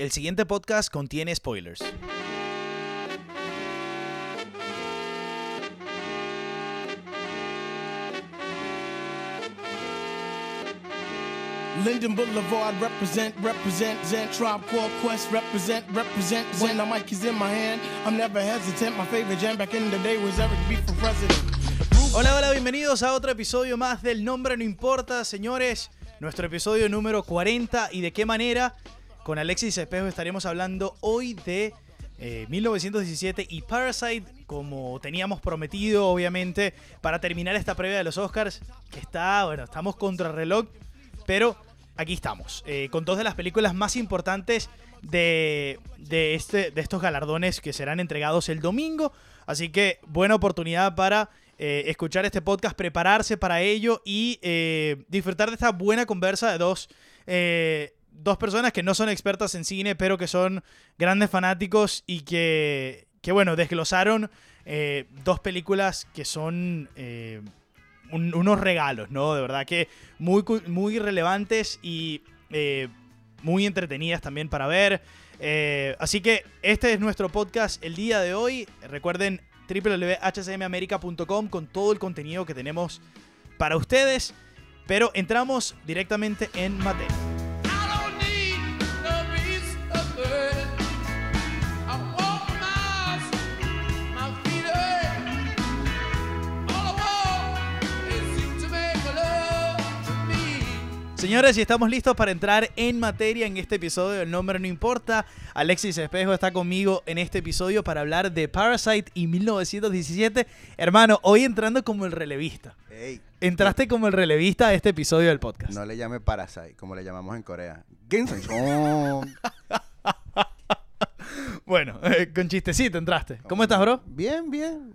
el siguiente podcast contiene spoilers. Linden Boulevard represent, represent, Zen Tribe Called Quest represent, represent. When the mic is in my hand, I'm never hesitant. My favorite jam back in the day was Eric B for president. Hola, hola, bienvenidos a otro episodio más del Nombre No Importa, señores. Nuestro episodio número 40 y de qué manera. Con Alexis Espejo estaremos hablando hoy de eh, 1917 y Parasite, como teníamos prometido, obviamente, para terminar esta previa de los Oscars, que está, bueno, estamos contra reloj, pero aquí estamos, eh, con dos de las películas más importantes de, de, este, de estos galardones que serán entregados el domingo. Así que buena oportunidad para eh, escuchar este podcast, prepararse para ello y eh, disfrutar de esta buena conversa de dos, eh, dos personas que no son expertas en cine, pero que son grandes fanáticos y que, que bueno, desglosaron eh, dos películas que son eh, un- unos regalos, ¿no? De verdad que muy, muy relevantes y eh, muy entretenidas también para ver. Así que este es nuestro podcast el día de hoy. Recuerden www.hcmamerica.com con todo el contenido que tenemos para ustedes. Pero entramos directamente en materia. Señores, y estamos listos para entrar en materia en este episodio. El nombre no importa. Alexis Espejo está conmigo en este episodio para hablar de Parasite y 1917. Hermano, hoy entrando como el relevista. Ey, Entraste como el relevista a este episodio del podcast. no le llame Parasite, como le llamamos en Corea. Bueno, eh, con chistecito entraste. ¿Cómo estás, bro? Bien, bien.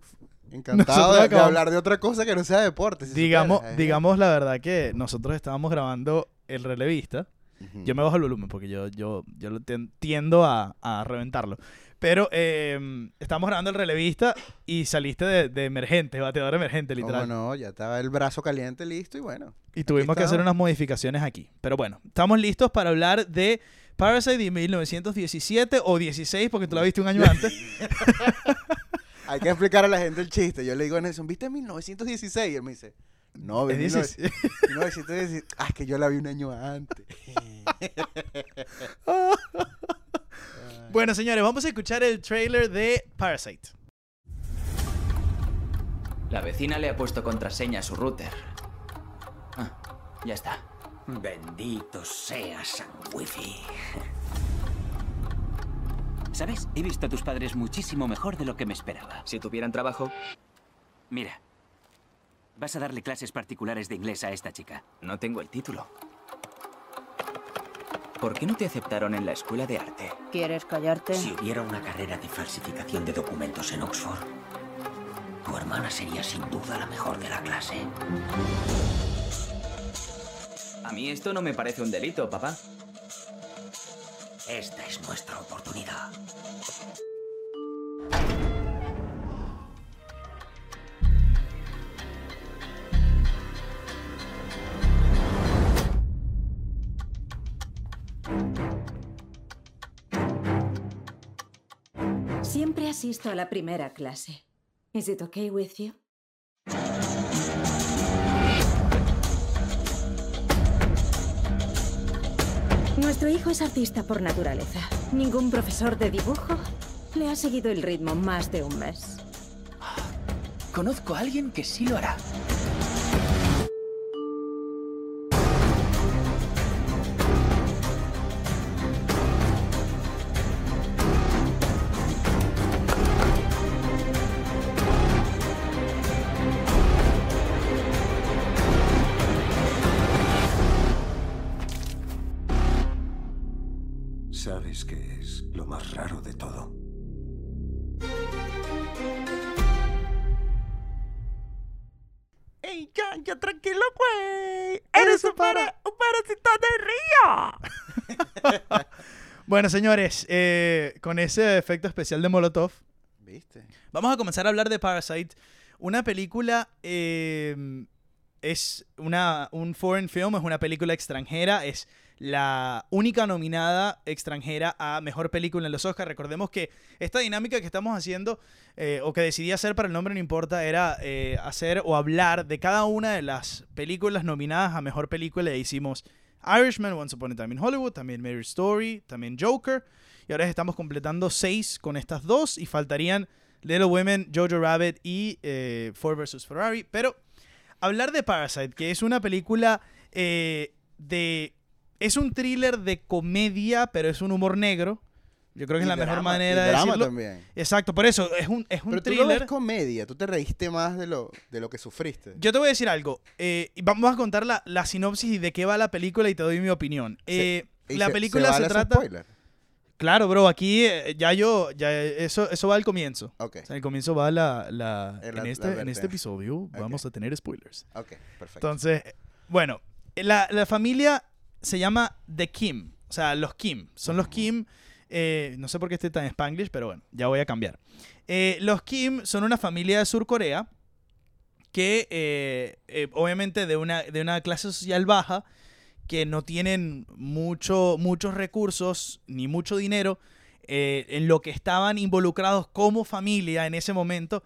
Encantado de, de acabamos- hablar de otra cosa que no sea deporte. si Digamos, supieras, eh. digamos la verdad que nosotros estábamos grabando el relevista. Ujú. Yo me bajo el volumen porque yo, yo, yo lo tien- tiendo a, a reventarlo. Pero eh, estamos grabando el relevista y saliste de, de emergente, bateador emergente, ¿Cómo literal. no? Ya estaba el brazo caliente listo y bueno. Y tuvimos que hacer unas modificaciones aquí. Pero bueno, estamos listos para hablar de Parasite de 1917 o 16, porque tú la viste un año antes. Hay que explicar a la gente el chiste. Yo le digo a Nelson, ¿viste 1916? Y él me dice, no, vi Es 19- 1916. Ah, es que yo la vi un año antes. bueno, señores, vamos a escuchar el trailer de Parasite. La vecina le ha puesto contraseña a su router. Ah, ya está. Bendito sea San Wifi. ¿Sabes? He visto a tus padres muchísimo mejor de lo que me esperaba. Si tuvieran trabajo, Mira, vas a darle clases particulares de inglés a esta chica. no tengo el título. ¿Por qué no te aceptaron en la escuela de arte? ¿Quieres callarte? Si hubiera una carrera de falsificación de documentos en Oxford, tu hermana sería sin duda la mejor de la clase. A mí esto no me parece un delito, papá. Esta es nuestra oportunidad. Siempre asisto a la primera clase. Is it okay with you? Nuestro hijo es artista por naturaleza. Ningún profesor de dibujo le ha seguido el ritmo más de un mes. Conozco a alguien que sí lo hará. ¿Sabes qué es lo más raro de todo? ¡Ey, ya, ya, tranquilo, güey! ¡Eres un, para, un parásito de río! Bueno, señores, eh, con ese efecto especial de Molotov, ¿Viste? vamos a comenzar a hablar de Parasite. Una película eh, es una, un foreign film, es una película extranjera, es la única nominada extranjera a mejor película en los Oscars. Recordemos que esta dinámica que estamos haciendo, eh, o que decidí hacer para el nombre no importa, era eh, hacer o hablar de cada una de las películas nominadas a mejor película. E hicimos Irishman, Once Upon a Time in Hollywood, también Mary Story, también Joker. Y ahora estamos completando seis con estas dos y faltarían Little Women, Jojo Rabbit y eh, Ford vs. Ferrari. Pero hablar de Parasite, que es una película eh, de... Es un thriller de comedia, pero es un humor negro. Yo creo que es la mejor manera y de drama decirlo. también. Exacto, por eso es un, es un Pero tú lo ves thriller. comedia, tú te reíste más de lo, de lo que sufriste. Yo te voy a decir algo. eh, vamos a contar la, la sinopsis y de qué va la película y te doy mi opinión. Eh, la se- película vale se, trata. spoiler? Claro, bro, aquí eh, ya yo, ya eso, eso va al comienzo. Ok, O sea, al comienzo va la, la- en, este, en este episodio vamos a tener spoilers. ok, perfecto. Entonces, bueno, la, la familia se llama The Kim. O sea, los Kim. Son los Kim. eh, no sé por qué esté tan spanglish, pero bueno, ya voy a cambiar. Eh, los Kim son una familia de Sur Corea que, eh, obviamente, de una, de una clase social baja, que no tienen mucho, muchos recursos ni mucho dinero. en lo que estaban involucrados como familia en ese momento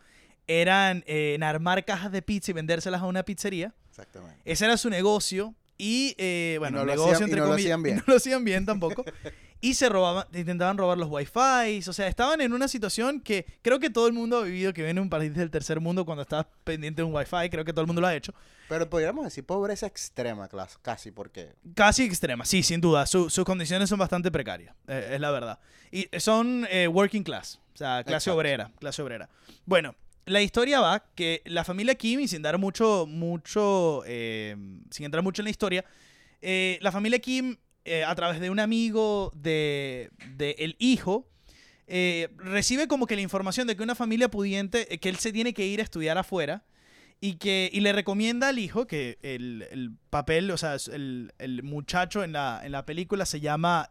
eran en armar cajas de pizza y vendérselas a una pizzería. Exactamente. Ese era su negocio. Y eh, bueno, no lo negocio hacían- y entre no lo comillas. hacían bien. y No lo hacían bien tampoco. y se robaban, intentaban robar los wifi. O sea, estaban en una situación que creo que todo el mundo ha vivido, que viene un país del tercer mundo cuando estás pendiente de un wifi. Creo que todo el mundo lo ha hecho. Pero podríamos decir pobreza extrema, casi, porque Casi extrema, sí, sin duda. Su- sus condiciones son bastante precarias, eh, es la verdad. Y son eh, working class, o sea, clase Exacto. obrera, clase obrera. Bueno, la historia va que la familia Kim, sin dar mucho, mucho, eh, sin entrar mucho en la historia, eh, la familia Kim, eh, a través de un amigo de, de el hijo, eh, recibe como que la información de que una familia pudiente, que él se tiene que ir a estudiar afuera y que y le recomienda al hijo que el, el papel, o sea, el, el muchacho en la, en la película se llama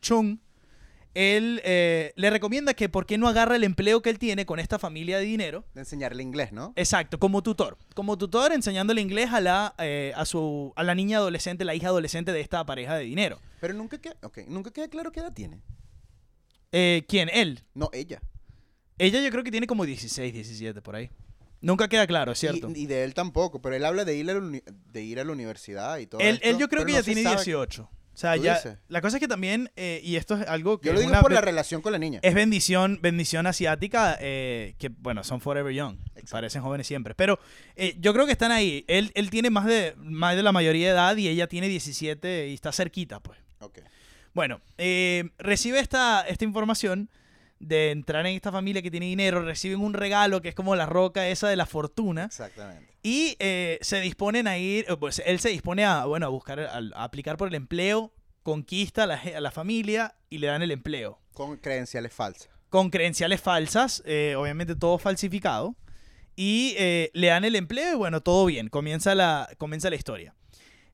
Chung. Él eh, le recomienda que por qué no agarra el empleo que él tiene con esta familia de dinero. de enseñarle inglés, ¿no? Exacto, como tutor. Como tutor enseñándole inglés a la, eh, a su, a la niña adolescente, la hija adolescente de esta pareja de dinero. Pero nunca queda, okay, nunca queda claro qué edad tiene. Eh, ¿Quién? Él. No, ella. Ella yo creo que tiene como 16, 17 por ahí. Nunca queda claro, cierto. Y, y de él tampoco, pero él habla de ir a la, uni- de ir a la universidad y todo Él, esto, él yo creo que no ya tiene sabe- 18. O sea, ¿Tú ya. dices? La cosa es que también, eh, y esto es algo que Yo lo digo una por la relación con la niña. es bendición, bendición asiática, eh, que bueno, son forever young, Exacto. parecen jóvenes siempre. Pero eh, yo creo que están ahí. Él, él tiene más de, más de la mayoría de edad y ella tiene 17 y está cerquita, pues. Ok. Bueno, eh, recibe esta, esta información de entrar en esta familia que tiene dinero, reciben un regalo que es como la roca esa de la fortuna. Exactamente. Y eh, se disponen a ir, eh, pues él se dispone a, bueno, a buscar, a, a aplicar por el empleo, conquista a la, a la familia y le dan el empleo. Con credenciales falsas. Con credenciales falsas, eh, obviamente todo falsificado. Y eh, le dan el empleo y bueno, todo bien, comienza la, comienza la historia.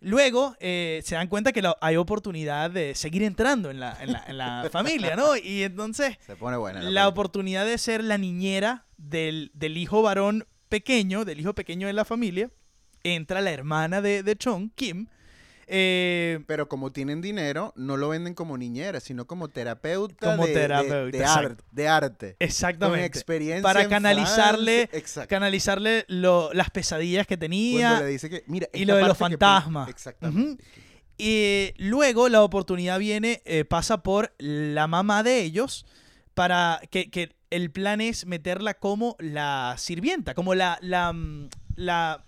Luego eh, se dan cuenta que la- hay oportunidad de seguir entrando en la, en la- en la familia, ¿no? Y entonces Se pone buena. la película. oportunidad de ser la niñera del, del hijo varón pequeño, del hijo pequeño de la familia, entra la hermana de, de Chong, Kim. Eh, Pero como tienen dinero, no lo venden como niñera, sino como terapeuta Como de, terapeuta, de, arte, de arte. Con exactamente. experiencia Para canalizarle, canalizarle lo- las pesadillas que Cuando tenía. le dice que, mira, y lo de los fantasmas. Exactamente. Y luego la oportunidad viene, eh, pasa por la mamá de ellos, para que, que el plan es meterla como la sirvienta, como la, la, mm, la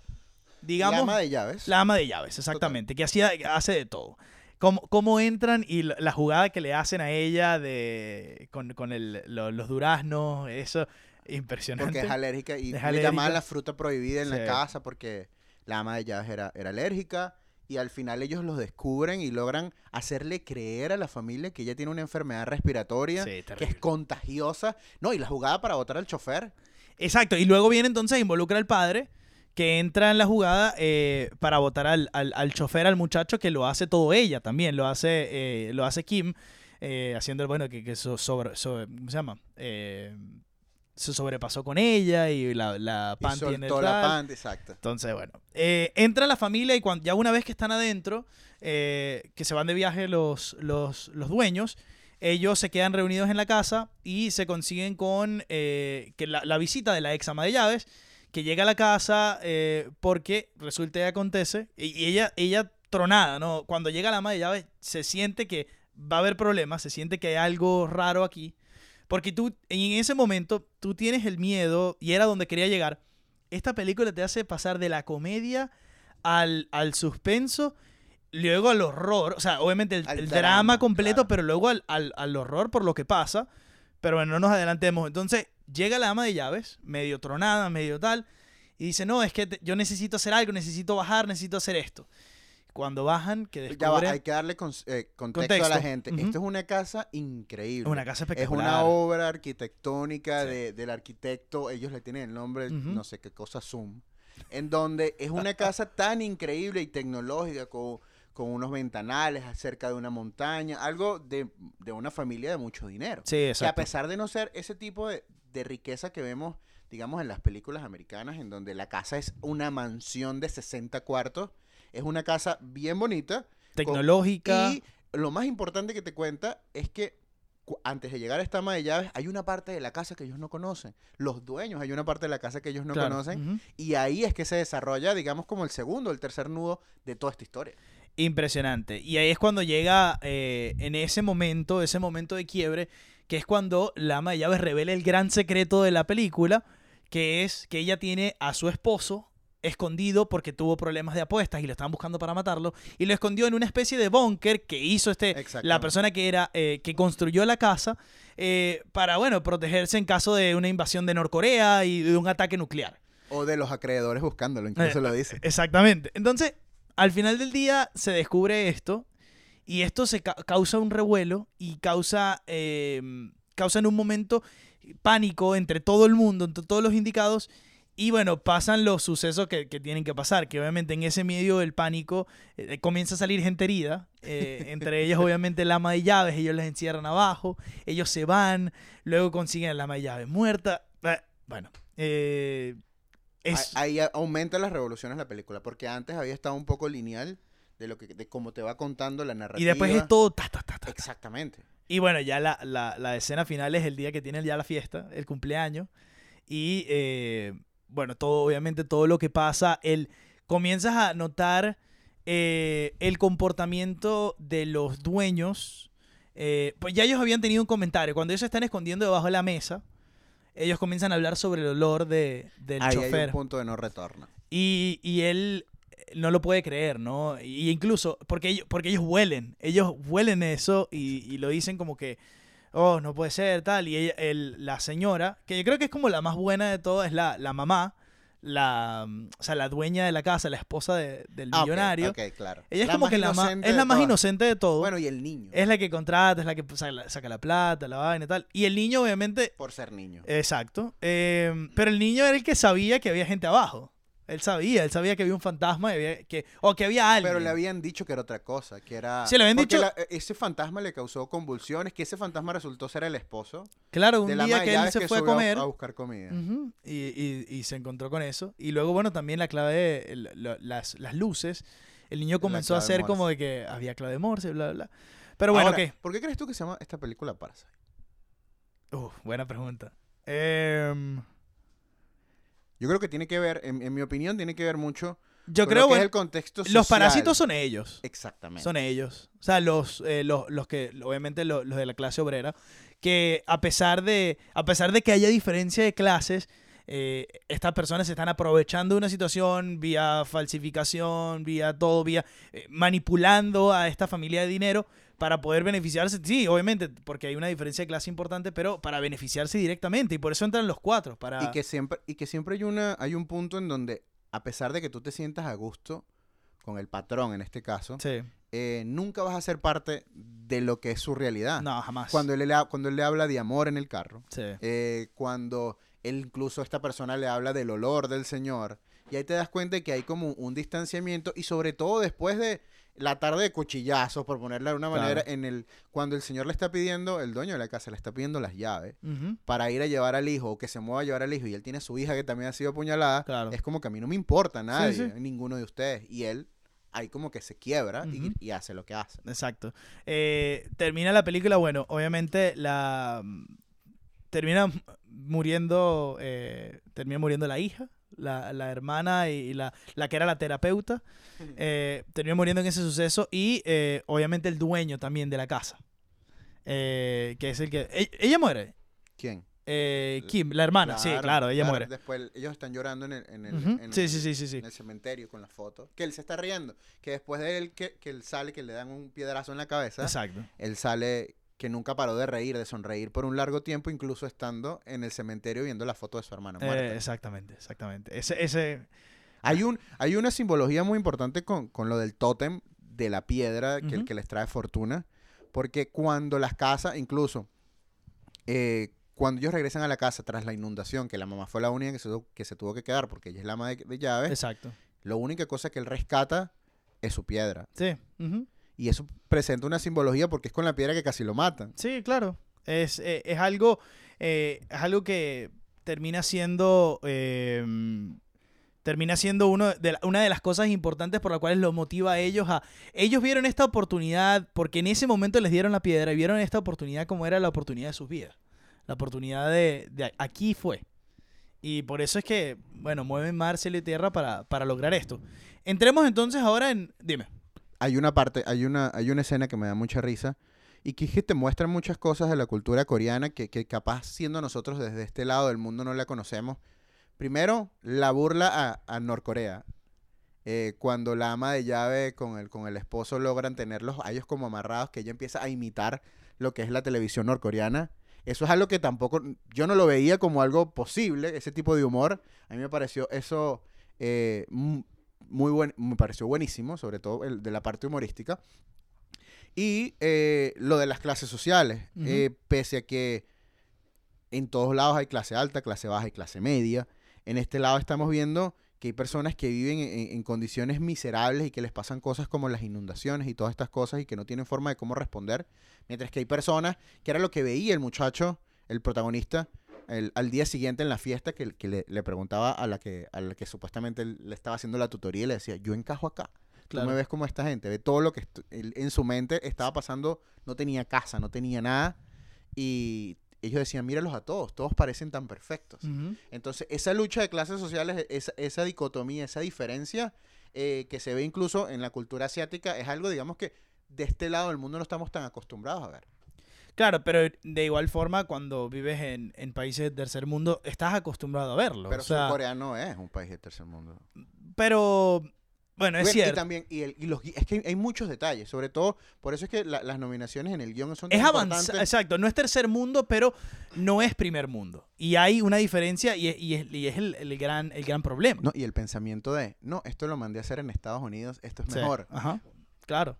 digamos, La ama de llaves. La ama de llaves, exactamente, que hacía, hace de todo. Cómo, cómo entran y la, jugada que le hacen a ella de con, con el- lo- los duraznos, eso, impresionante. Porque es alérgica y Es le alérgica. llamaban la fruta prohibida en Sí. la casa porque la ama de llaves era, era alérgica y al final ellos los descubren y logran hacerle creer a la familia que ella tiene una enfermedad respiratoria Sí, que es contagiosa. No, y la jugada para votar al chofer. Exacto, y luego viene entonces, involucra al padre, que entra en la jugada eh, para votar al, al, al chofer, al muchacho, que lo hace todo ella también, lo hace, eh, lo hace Kim, eh, haciendo el bueno, que, que so- sobre, sobre- ¿cómo se llama? Eh, se sobrepasó con ella y la, la Y panty en el la panty, exacto. Entonces, bueno, eh, entra la familia y cuando, ya una vez que están adentro, eh, que se van de viaje los, los, los dueños, ellos se quedan reunidos en la casa y se consiguen con eh, que la, la visita de la ex ama de llaves, que llega a la casa eh, porque resulta y acontece, y, y ella, ella tronada, ¿no? Cuando llega la de llaves se siente que va a haber problemas, se siente que hay algo raro aquí, porque tú en ese momento tú tienes el miedo, y era donde quería llegar, esta película te hace pasar de la comedia al, al suspenso, luego al horror, o sea, obviamente el, drama, drama, completo, claro. pero luego al, al- al horror por lo que pasa. Pero bueno, no nos adelantemos. Entonces llega la ama de llaves, medio tronada, medio tal, y dice, no, es que te- yo necesito hacer algo, necesito bajar, necesito hacer esto. Cuando bajan, que Ya va, descubren... hay que darle con- eh, contexto, a la gente. Esto es una casa increíble. Una casa Es espectacular. una obra arquitectónica Sí. de- del arquitecto, ellos le tienen el nombre, no sé qué cosa, Zoom, en donde es una casa tan increíble y tecnológica con, con unos ventanales cerca de una montaña, algo de, de una familia de mucho dinero. Sí, Que a exacto. pesar de no ser ese tipo de, de riqueza que vemos, digamos, en las películas americanas, en donde la casa es una mansión de 60 cuartos, es una casa bien bonita. con- Tecnológica. y lo más importante que te cuenta es que antes de llegar a esta ama de llaves, hay una parte de la casa que ellos no conocen. Los dueños, hay una parte de la casa que ellos no Claro, conocen. Y ahí es que se desarrolla, digamos, como el segundo, el tercer nudo de toda esta historia. Impresionante. Y ahí es cuando llega eh, en ese momento, ese momento de quiebre, que es cuando la ama de llaves revela el gran secreto de la película, que es que ella tiene a su esposo escondido porque tuvo problemas de apuestas y lo estaban buscando para matarlo y lo escondió en una especie de búnker que hizo este la persona que era eh, que construyó la casa eh, para bueno protegerse en caso de una invasión de Norcorea y de un ataque nuclear O de los acreedores buscándolo, incluso Eh, lo dice. Exactamente. Entonces, al final del día se descubre esto y esto se ca- causa un revuelo y causa, eh, causa en un momento pánico entre todo el mundo, entre todos los indicados. Y bueno, pasan los sucesos que, que tienen que pasar, que obviamente en ese medio del pánico eh, comienza a salir gente herida, eh, entre ellas obviamente el ama de llaves, ellos les encierran abajo, ellos se van, luego consiguen el ama de llaves muerta. Eh, Bueno, eh, es... Ahí ahí aumenta las revoluciones la película, porque antes había estado un poco lineal de lo que de cómo te va contando la narrativa. Y después es todo ta, ta, ta, ta, ta. Exactamente. Y bueno, ya la, la, la escena final es el día que tienen ya la fiesta, el cumpleaños. Y eh, bueno, todo, obviamente, todo lo que pasa, el, comienzas a notar eh, el comportamiento de los dueños. eh, pues ya ellos habían tenido un comentario. Cuando ellos se están escondiendo debajo de la mesa, ellos comienzan a hablar sobre el olor de, del Ahí hay chofer. un punto de no retorno. Y, y él no lo puede creer, ¿no? Y incluso, porque ellos, porque ellos huelen, ellos huelen eso y, y lo dicen como que, oh, no puede ser, tal. Y ella, el- la señora, que yo creo que es como la más buena de todas, es la, la mamá, la, o sea, la dueña de la casa, la esposa de- del Ah, millonario. claro. Ella es La como más que la más, inocente es de la más todas. inocente de todo. Bueno, y el niño, es la que contrata, es la que saca la, saca la plata, la vaina y tal. Y el niño, obviamente, por ser niño. Exacto. Eh, pero el niño era el que sabía que había gente abajo. Él sabía, él sabía que había un fantasma había- que, o que había alguien. Pero le habían dicho que era otra cosa, que era... Sí, le habían dicho- la- e, ese fantasma le causó convulsiones, que ese fantasma resultó ser el esposo claro, un de la día que él se que fue a comer a buscar comida. y, y- y se encontró con eso. Y luego, bueno, también la clave de las, las luces. El niño comenzó a hacer como de que había clave de Morse, bla, bla, bla. Pero bueno. ¿Por qué crees tú que se llama esta película Parasite? Uf, buena pregunta. Em, Yo creo que tiene que ver, en, en mi opinión, tiene que ver mucho yo creo lo que es el contexto los social. parásitos son ellos. Exactamente. Son ellos. O sea, los, eh, los, los que, obviamente los, los de la clase obrera, que a pesar de, a pesar de que haya diferencia de clases, eh, estas personas se están aprovechando de una situación vía falsificación, vía todo, vía eh, manipulando a esta familia de dinero para poder beneficiarse. Sí, obviamente, porque hay una diferencia de clase importante, pero para beneficiarse directamente. Y por eso entran los cuatro. Para... Y que siempre, y que siempre hay una, hay un punto en donde, a pesar de que tú te sientas a gusto con el patrón en este caso, Sí. eh, nunca vas a ser parte de lo que es su realidad. No, jamás. Cuando él, le, cuando él le habla de amor en el carro, Sí. eh, cuando él incluso esta persona le habla del olor del Señor, y ahí te das cuenta de que hay como un distanciamiento, y sobre todo después de la tarde de cuchillazos, por ponerla de una Claro. manera, en el cuando el señor le está pidiendo, el dueño de la casa le está pidiendo las llaves para ir a llevar al hijo o que se mueva a llevar al hijo y él tiene a su hija que también ha sido apuñalada, Claro. es como que a mí no me importa nadie, sí. ninguno de ustedes. Y él ahí como que se quiebra y- hace lo que hace. Exacto. Eh, termina la película, bueno, obviamente la termina muriendo, eh, termina muriendo la hija, la, la hermana y la, la que era la terapeuta, eh, termina muriendo en ese suceso y eh, obviamente el dueño también de la casa, eh, que es el que... e- Ella muere. ¿Quién? Eh, Kim, la hermana, sí, claro, ella muere. Después ellos están llorando en el, en el, Ujú. en Sí, el- sí, sí, sí, sí. en el cementerio con la foto. Que él se está riendo. Que después de él, que, que él sale, que le dan un piedrazo en la cabeza, Exacto. él sale que nunca paró de reír, de sonreír por un largo tiempo, incluso estando en el cementerio viendo la foto de su hermana muerta. Eh, exactamente, exactamente. Ese, ese, Hay, un, hay una simbología muy importante con, con lo del tótem de la piedra que, Ujú. que les trae fortuna. Porque cuando las casas, incluso, eh, cuando ellos regresan a la casa tras la inundación, que la mamá fue la única que se, tu- que se tuvo que quedar porque ella es la ama de, de llaves, exacto. la única cosa que él rescata es su piedra. Sí. Y eso presenta una simbología porque es con la piedra que casi lo matan. Sí, claro. Es, eh, es algo. eh, es algo que termina siendo. eh, termina siendo uno de la- una de las cosas importantes por las cuales los motiva a ellos a. Ellos vieron esta oportunidad, porque en ese momento les dieron la piedra y vieron esta oportunidad como era la oportunidad de sus vidas. La oportunidad de. de aquí fue. Y por eso es que, bueno, mueven mar, cielo y tierra para, para lograr esto. Entremos entonces ahora en. Dime. Hay una parte, hay una, hay una escena que me da mucha risa y que te muestra muchas cosas de la cultura coreana que, que capaz siendo nosotros desde este lado del mundo no la conocemos. Primero, la burla a, Norcorea. Eh, cuando la ama de llave con el, con el esposo logran tenerlos a ellos como amarrados, que ella empieza a imitar lo que es la televisión norcoreana. Eso es algo que tampoco, yo no lo veía como algo posible, ese tipo de humor. A mí me pareció eso eh, muy buen, me pareció buenísimo, sobre todo el de la parte humorística. Y eh, lo de las clases sociales, eh, pese a que en todos lados hay clase alta, clase baja y clase media, en este lado estamos viendo que hay personas que viven en, en condiciones miserables y que les pasan cosas como las inundaciones y todas estas cosas y que no tienen forma de cómo responder, mientras que hay personas, que era lo que veía el muchacho, el protagonista, el- al día siguiente en la fiesta, que, que le, le preguntaba a la que, a la que supuestamente le estaba haciendo la tutoría y le decía, yo encajo acá. Claro. Tú me ves como esta gente, ve todo lo que en su mente estaba pasando, no tenía casa, no tenía nada, y ellos decían, míralos a todos, todos parecen tan perfectos. Entonces, esa lucha de clases sociales, esa, esa dicotomía, esa diferencia eh, que se ve incluso en la cultura asiática, es algo, digamos, que de este lado del mundo no estamos tan acostumbrados a ver. Claro, pero de igual forma, cuando vives en, en países de tercer mundo, estás acostumbrado a verlo. Pero o sea, Corea no es un país de tercer mundo. pero, bueno, es Bueno, cierto. Y también, y, el- y los, es que hay, muchos detalles, sobre todo, por eso es que la- las nominaciones en el guion son Es avanzado, exacto, no es tercer mundo, pero no es primer mundo. Y hay una diferencia y es, y es- y es el, el gran, el gran problema. No, y el pensamiento de, no, esto lo mandé a hacer en Estados Unidos, esto es Sí, mejor. Ajá, claro.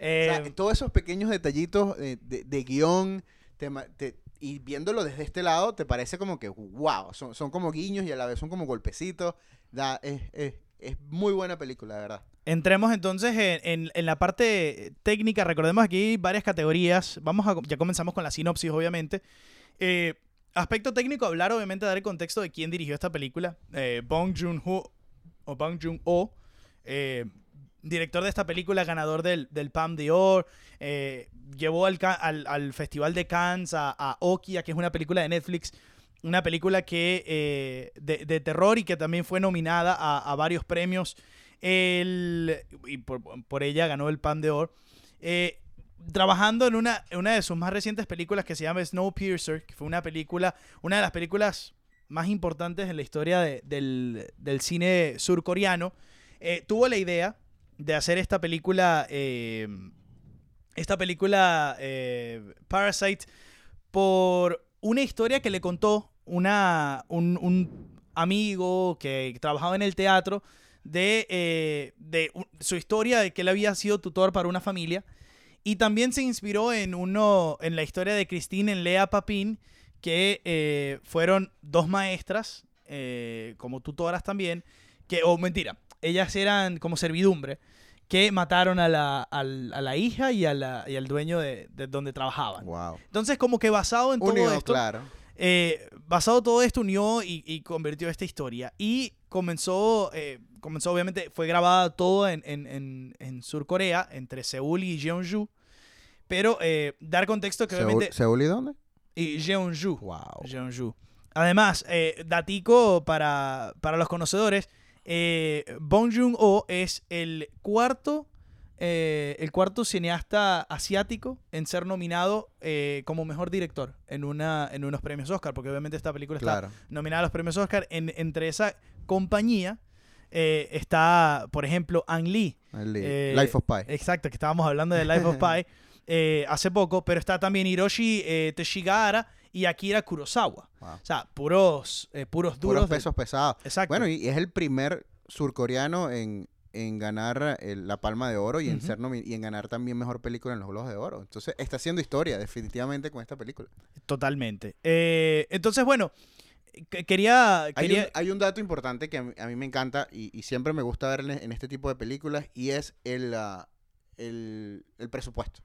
O sea, Eh, todos esos pequeños detallitos de, de- de guion, te ma- te- y viéndolo desde este lado, te parece como que, wow, son, son como guiños y a la vez son como golpecitos. Da, es, es- es muy buena película, de verdad. Entremos entonces en, en- en la parte técnica. Recordemos aquí varias categorías. Vamos a, ya comenzamos con la sinopsis, obviamente. Eh, aspecto técnico, hablar, obviamente, dar el contexto de quién dirigió esta película. Eh, Bong Joon-ho, o Bong Joon-ho, eh, director de esta película, ganador del, del Palme d'Or. eh, llevó al, al- al Festival de Cannes a, a Okia, que es una película de Netflix. Una película que eh, de, de terror y que también fue nominada a, varios premios. El, y por, por ella ganó el Pan de Oro. Eh, trabajando en una, una de sus más recientes películas que se llama Snowpiercer, que fue una película, una de las películas más importantes en la historia de- del, del cine surcoreano, eh, tuvo la idea de hacer esta película, eh, esta película eh, Parasite, por una historia que le contó una, un, amigo que trabajaba en el teatro de, eh, de su historia de que él había sido tutor para una familia. Y también se inspiró en uno en la historia de Christine en Lea Papin que fueron dos maestras como tutoras también que o mentira ellas eran como servidumbre que mataron a la, a la hija y, a la- y al dueño de, de donde trabajaban. Wow. Entonces, como que basado en todo esto, claro. eh, basado todo esto unió y, y convirtió esta historia. Y comenzó, eh, comenzó obviamente, fue grabada todo en, en, en, en Sur Corea, entre Seúl y Jeonju. Pero eh, dar contexto que ¿Seúl, obviamente... ¿Seúl y dónde? Y Jeonju. Wow. Jeonju. Además, eh, datico para, para los conocedores, eh, Bong Joon-ho es el cuarto, eh, el cuarto cineasta asiático en ser nominado eh, como mejor director en, una, en unos premios Oscar, porque obviamente esta película está Claro. nominada a los premios Oscar. En- entre esa compañía eh, está, por ejemplo, Ang Lee. Li- Eh, Life of Pi. Exacto, que estábamos hablando de Life of Pi hace poco, pero está también Hiroshi Teshigahara y Akira Kurosawa. Wow. O sea, puros, eh, puros duros. Puros de- pesos pesados. Exacto. Bueno, y, es el primer surcoreano en, en ganar el- la Palma de Oro y en ser y en ganar también mejor película en los Globos de Oro. Entonces, está haciendo historia definitivamente con esta película. Totalmente. Eh, entonces, bueno, que- quería... Hay, un, hay un dato importante que a mí, a mí me encanta y, y siempre me gusta ver en, en este tipo de películas y es el, ah, el, el presupuesto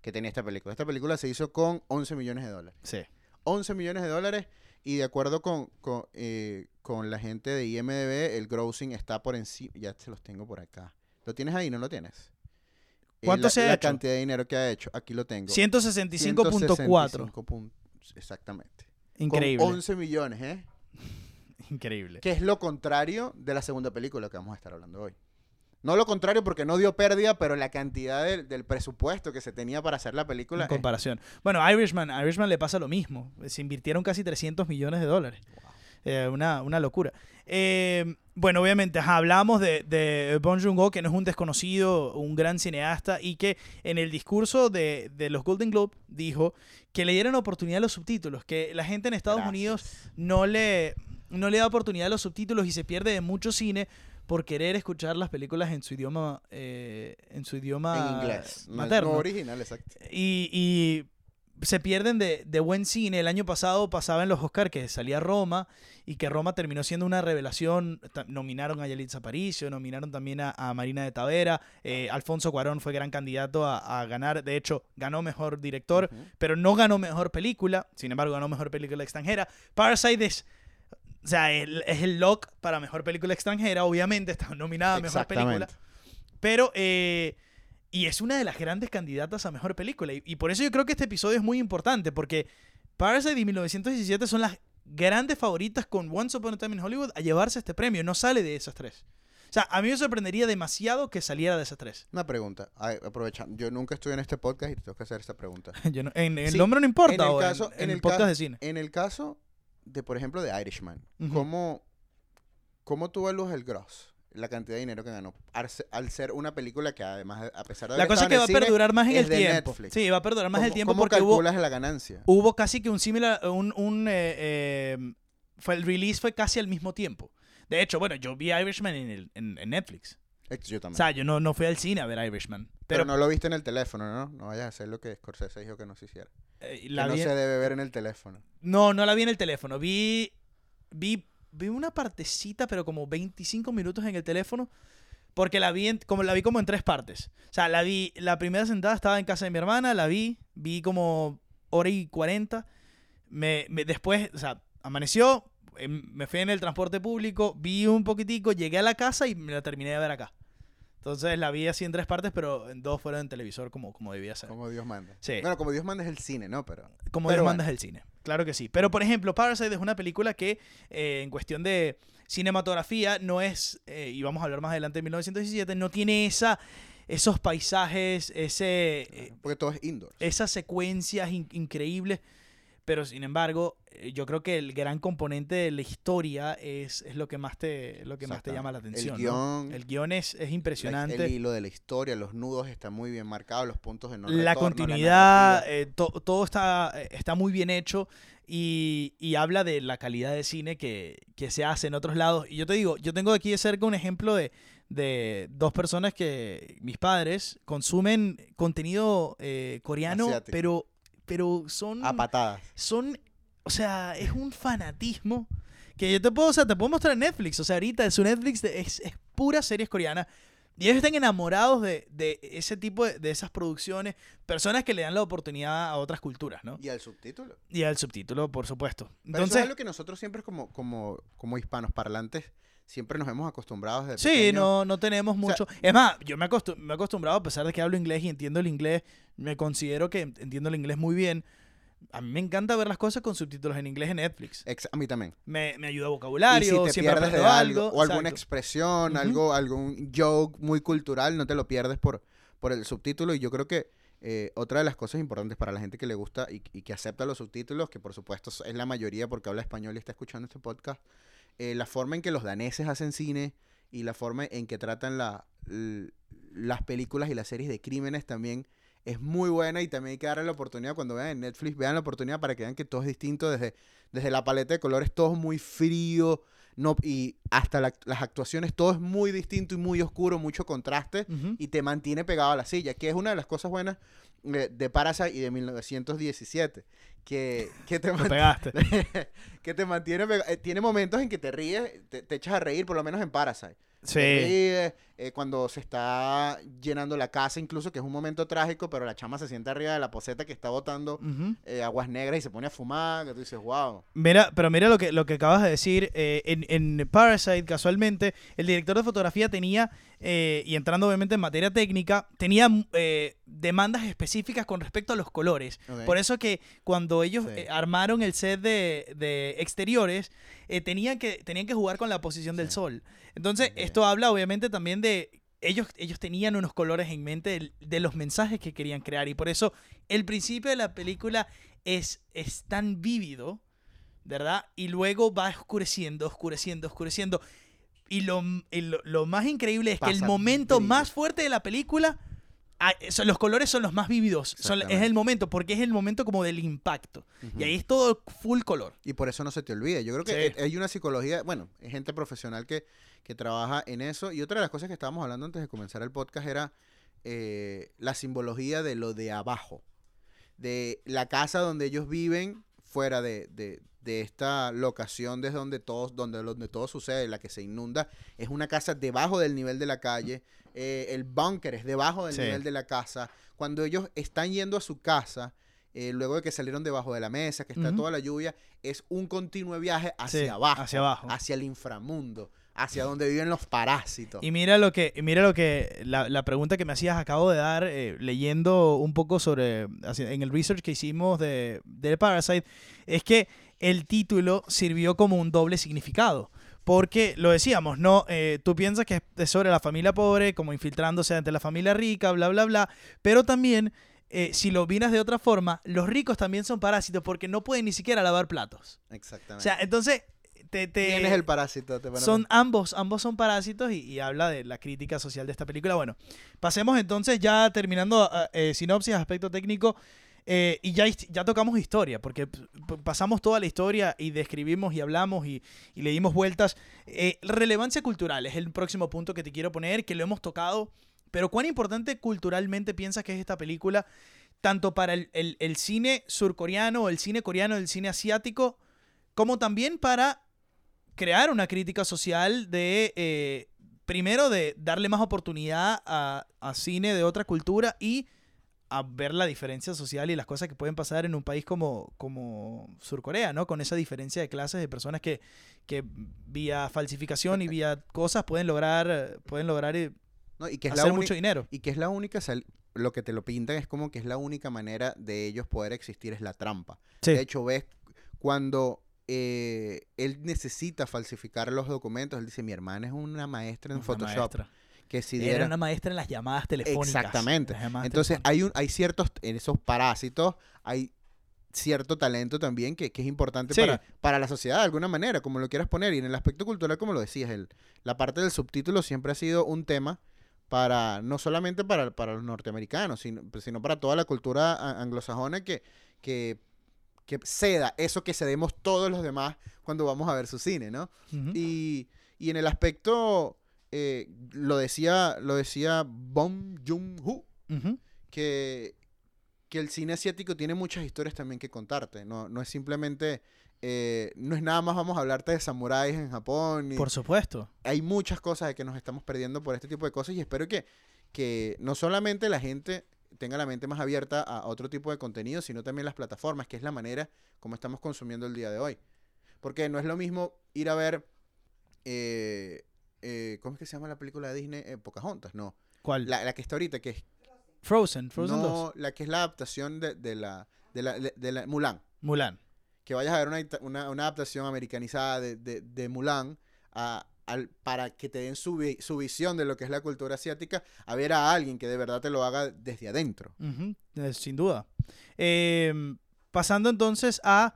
que tenía esta película. Esta película se hizo con 11 millones de dólares. Sí. 11 millones de dólares y de acuerdo con, con, eh, con la gente de IMDB, el grossing está por encima, ya se los tengo por acá. ¿Lo tienes ahí? ¿No lo tienes? Eh, ¿Cuánto la, se ha la hecho? cantidad de dinero que ha hecho, aquí lo tengo. 165.4. 165 pun- Exactamente. Increíble. Con 11 millones, ¿eh? Increíble. Que es lo contrario de la segunda película que vamos a estar hablando hoy. No lo contrario porque no dio pérdida, pero la cantidad del, del presupuesto que se tenía para hacer la película. En es- comparación. Bueno, Irishman, Irishman le pasa lo mismo. Se invirtieron casi 300 millones de dólares. Eh, una, una locura. Eh, bueno, obviamente, ajá, hablamos de, de Bong Joon-ho, que no es un desconocido, un gran cineasta, y que en el discurso de, de los Golden Globe dijo que le dieran oportunidad a los subtítulos, que la gente en Estados Gracias. Unidos no le, no le da oportunidad a los subtítulos y se pierde de mucho cine por querer escuchar las películas en su idioma eh, en su idioma en inglés. Materno no original, exacto. y, y se pierden de, de buen cine. El año pasado pasaba en los Oscar que salía Roma y que Roma terminó siendo una revelación. Nominaron a Yalitza Aparicio, nominaron también a, a Marina de Tavera. eh, Alfonso Cuarón fue gran candidato a, a ganar. De hecho, ganó mejor director, pero no ganó mejor película. Sin embargo, ganó mejor película extranjera. Parasite es. O sea, el- es el lock para mejor película extranjera. Obviamente está nominada a mejor película. Pero, eh, y es una de las grandes candidatas a mejor película. Y, y por eso yo creo que este episodio es muy importante, porque Parasite y 1917 son las grandes favoritas con Once Upon a Time in Hollywood a llevarse este premio. No sale de esas tres. O sea, a mí me sorprendería demasiado que saliera de esas tres. Una pregunta, ay, aprovechando, yo nunca estuve en este podcast y te tengo que hacer esta pregunta. Yo no- en, en el nombre no importa. en el o caso, en, en el el podcast ca- de cine. En el caso de, por ejemplo, de Irishman, Ujú. ¿cómo, ¿cómo tú evalúas el gross? La cantidad de dinero que ganó. Al se- Al ser una película que además, de- a pesar de La cosa que va a perdurar más en el tiempo. Netflix. Sí, va a perdurar más el ¿cómo- tiempo ¿Cómo porque hubo, calculas la ganancia? hubo casi que un similar, un, un eh, eh, fue el release fue casi al mismo tiempo. De hecho, bueno, yo vi Irishman en, el- en- en Netflix. Yo también. O sea, yo no, no fui al cine a ver Irishman. pero, Pero, no lo viste en el teléfono, ¿no? No vayas a hacer lo que Scorsese dijo que no se hiciera. Eh, Que no vi se debe ver en el teléfono. no, no la vi en el teléfono. Vi, vi, vi una partecita, pero como 25 minutos en el teléfono. Porque la vi, en- como, la vi como en tres partes. O sea, la vi, la primera sentada estaba en casa de mi hermana, la vi, vi como hora y 40. Me, me- después, o sea, amaneció, em, me fui en el transporte público, vi un poquitico, llegué a la casa y me la terminé de ver acá. Entonces la vi así en tres partes, pero en dos fueron en televisor como, como debía ser. Como Dios manda. Sí. Bueno, como Dios manda es el cine, ¿no? Pero Como Pero Dios bueno. manda es el cine. Claro que sí. Pero, por ejemplo, Parasite es una película que, eh, en cuestión de cinematografía, no es, eh, y vamos a hablar más adelante de 1917, no tiene esa, esos paisajes, ese, eh, porque todo es indoor. esas secuencias in- increíbles. Pero, sin embargo, eh, yo creo que el gran componente de la historia es, es lo que más te, lo que más te llama la atención. El ¿no? guion, El guion es, es la- impresionante. el hilo de la historia, los nudos están muy bien marcados, los puntos de no la retorno, continuidad, narrativa. eh, to- todo está, eh, está muy bien hecho y, y habla de la calidad de cine que, que se hace en otros lados. Y yo te digo, yo tengo aquí de cerca un ejemplo de, de dos personas que mis padres consumen contenido eh, coreano, Asiático. pero, pero son, a patadas. son, o sea, es un fanatismo que yo te puedo, o sea, te puedo mostrar en Netflix. O sea, ahorita su Netflix de- es, es pura series coreanas. Y ellos están enamorados de, de ese tipo de, de esas producciones, personas que le dan la oportunidad a otras culturas, ¿no? Y al subtítulo. Y al subtítulo, por supuesto. Pero eso Entonces, es lo que nosotros siempre como, como, como hispanos parlantes siempre nos hemos acostumbrado desde sí, pequeños. no, no tenemos sea- mucho. es más, yo me, acostum- me he acostumbrado, a pesar de que hablo inglés y entiendo el inglés, me considero que entiendo el inglés muy bien. A mí me encanta ver las cosas con subtítulos en inglés en Netflix. Ex- a mí también. Me, me ayuda Y vocabulario, si te siempre pierdes de algo, o alguna expresión, Ujú. algo, algún joke muy cultural, no te lo pierdes por, por el subtítulo. Y yo creo que eh, otra de las cosas importantes para la gente que le gusta y, y que acepta los subtítulos, que por supuesto es la mayoría porque habla español y está escuchando este podcast, eh, la forma en que los daneses hacen cine y la forma en que tratan la, las películas y las series de crímenes también es muy buena y también hay que darle la oportunidad cuando vean en Netflix, vean la oportunidad para que vean que todo es distinto desde, desde la paleta de colores, todo muy frío no, y hasta la- las actuaciones, todo es muy distinto y muy oscuro, mucho contraste y te mantiene pegado a la silla, que es una de las cosas buenas eh, de Parasite y de 1917, que, que te pegaste. que te mantiene pega- eh, tiene momentos en que te ríes, te, te echas a reír, por lo menos en Parasite. Sí. eh, cuando se está llenando la casa, incluso, que es un momento trágico, pero la chama se sienta arriba de la poseta que está botando eh, aguas negras y se pone a fumar, que tú dices, wow. Mira, pero mira lo que, lo que acabas de decir. eh, en, en Parasite, casualmente, el director de fotografía tenía, eh, y entrando obviamente en materia técnica, tenía eh, demandas específicas con respecto a los colores. Por eso que cuando ellos Sí. eh, armaron el set de, de exteriores, tenían, que, tenían que jugar con la posición del sol. Entonces, esto habla obviamente también de... Ellos, ellos tenían unos colores en mente del- de, los mensajes que querían crear y por eso el principio de la película es, es tan vívido, ¿verdad? Y luego va oscureciendo, oscureciendo, oscureciendo. Y lo, y lo, lo más increíble es que el momento más fuerte de la película, ah, son- los colores son los más vívidos. Son- es el momento, porque es el momento como del impacto. Y ahí es todo full color. Y por eso no se te olvide. Yo creo que Sí. eh, hay una psicología, bueno, hay gente profesional que, que trabaja en eso. Y otra de las cosas que estábamos hablando antes de comenzar el podcast era eh, la simbología de lo de abajo. De la casa donde ellos viven, fuera de, de- de esta locación desde donde todo, donde, donde todo sucede, la que se inunda, es una casa debajo del nivel de la calle. eh, el búnker es debajo del Sí. nivel de la casa. Cuando ellos están yendo a su casa, eh, luego de que salieron debajo de la mesa, que está toda la lluvia, es un continuo viaje hacia Sí, abajo, hacia abajo. hacia el inframundo, hacia donde viven los parásitos. Y mira lo que, mira lo que, la, la pregunta que me hacías, acabo de dar eh, leyendo un poco sobre, en el research que hicimos de, de Parasite, es que el título sirvió como un doble significado. Porque lo decíamos, ¿no? Eh, tú piensas que es sobre la familia pobre, como infiltrándose ante la familia rica, bla, bla, bla. Pero también, eh, si lo miras de otra forma, los ricos también son parásitos porque no pueden ni siquiera lavar platos. O Exactamente. sea, entonces, te, te- ¿Quién es el parásito? Te son ambos, ambos son parásitos y, y habla de la crítica social de esta película. Bueno, pasemos entonces ya terminando eh, sinopsis, aspecto técnico. Eh, y ya, ya tocamos historia, porque pasamos toda la historia y describimos y hablamos y, y le dimos vueltas. Eh, relevancia cultural es el próximo punto que te quiero poner, que lo hemos tocado. Pero ¿cuán importante culturalmente piensas que es esta película, tanto para el, el- el cine surcoreano, el cine coreano, el cine asiático, como también para crear una crítica social de, eh, primero, de darle más oportunidad a, a cine de otra cultura y a ver la diferencia social y las cosas que pueden pasar en un país como, como Surcorea, ¿no? Con esa diferencia de clases de personas que, que vía falsificación y vía cosas pueden lograr, pueden lograr eh, No, y que es hacer mucho dinero. Y que es la única, lo que te lo pintan es como que es la única manera de ellos poder existir, es la trampa. Sí. De hecho, ves cuando eh, él necesita falsificar los documentos, él dice, mi hermana es una maestra en Una Photoshop, maestra. Que si Era diera... una maestra en las llamadas telefónicas. Exactamente. Llamadas Entonces telefónicas. hay, un, hay ciertos, en esos parásitos, hay cierto talento también que, que es importante Sí. para, para la sociedad de alguna manera, como lo quieras poner. Y en el aspecto cultural, como lo decías, el, la parte del subtítulo siempre ha sido un tema para, no solamente para, para los norteamericanos, sino, sino para toda la cultura anglosajona que, que, que ceda eso que cedemos todos los demás cuando vamos a ver su cine, ¿no? Y, y en el aspecto, eh, lo decía, lo decía Bong Joon-ho, que que el cine asiático tiene muchas historias también que contarte. No, no es simplemente, eh, no es nada más vamos a hablarte de samuráis en Japón. y- Por supuesto. hay muchas cosas de que nos estamos perdiendo por este tipo de cosas y espero que, que no solamente la gente tenga la mente más abierta a otro tipo de contenido, sino también las plataformas, que es la manera como estamos consumiendo el día de hoy. Porque no es lo mismo ir a ver, eh, eh, ¿cómo es que se llama la película de Disney? Eh, Pocahontas, no. ¿Cuál? La, la que está ahorita, que es... Frozen, Frozen no, 2. la que es la adaptación de, de la, de, la, de- de la Mulan. Mulan. Que vayas a ver una, una, una adaptación americanizada de, de, de Mulan a- al- para que te den su, vi- su visión de lo que es la cultura asiática, a ver a alguien que de verdad te lo haga desde adentro. Eh, sin duda. Eh, pasando entonces a.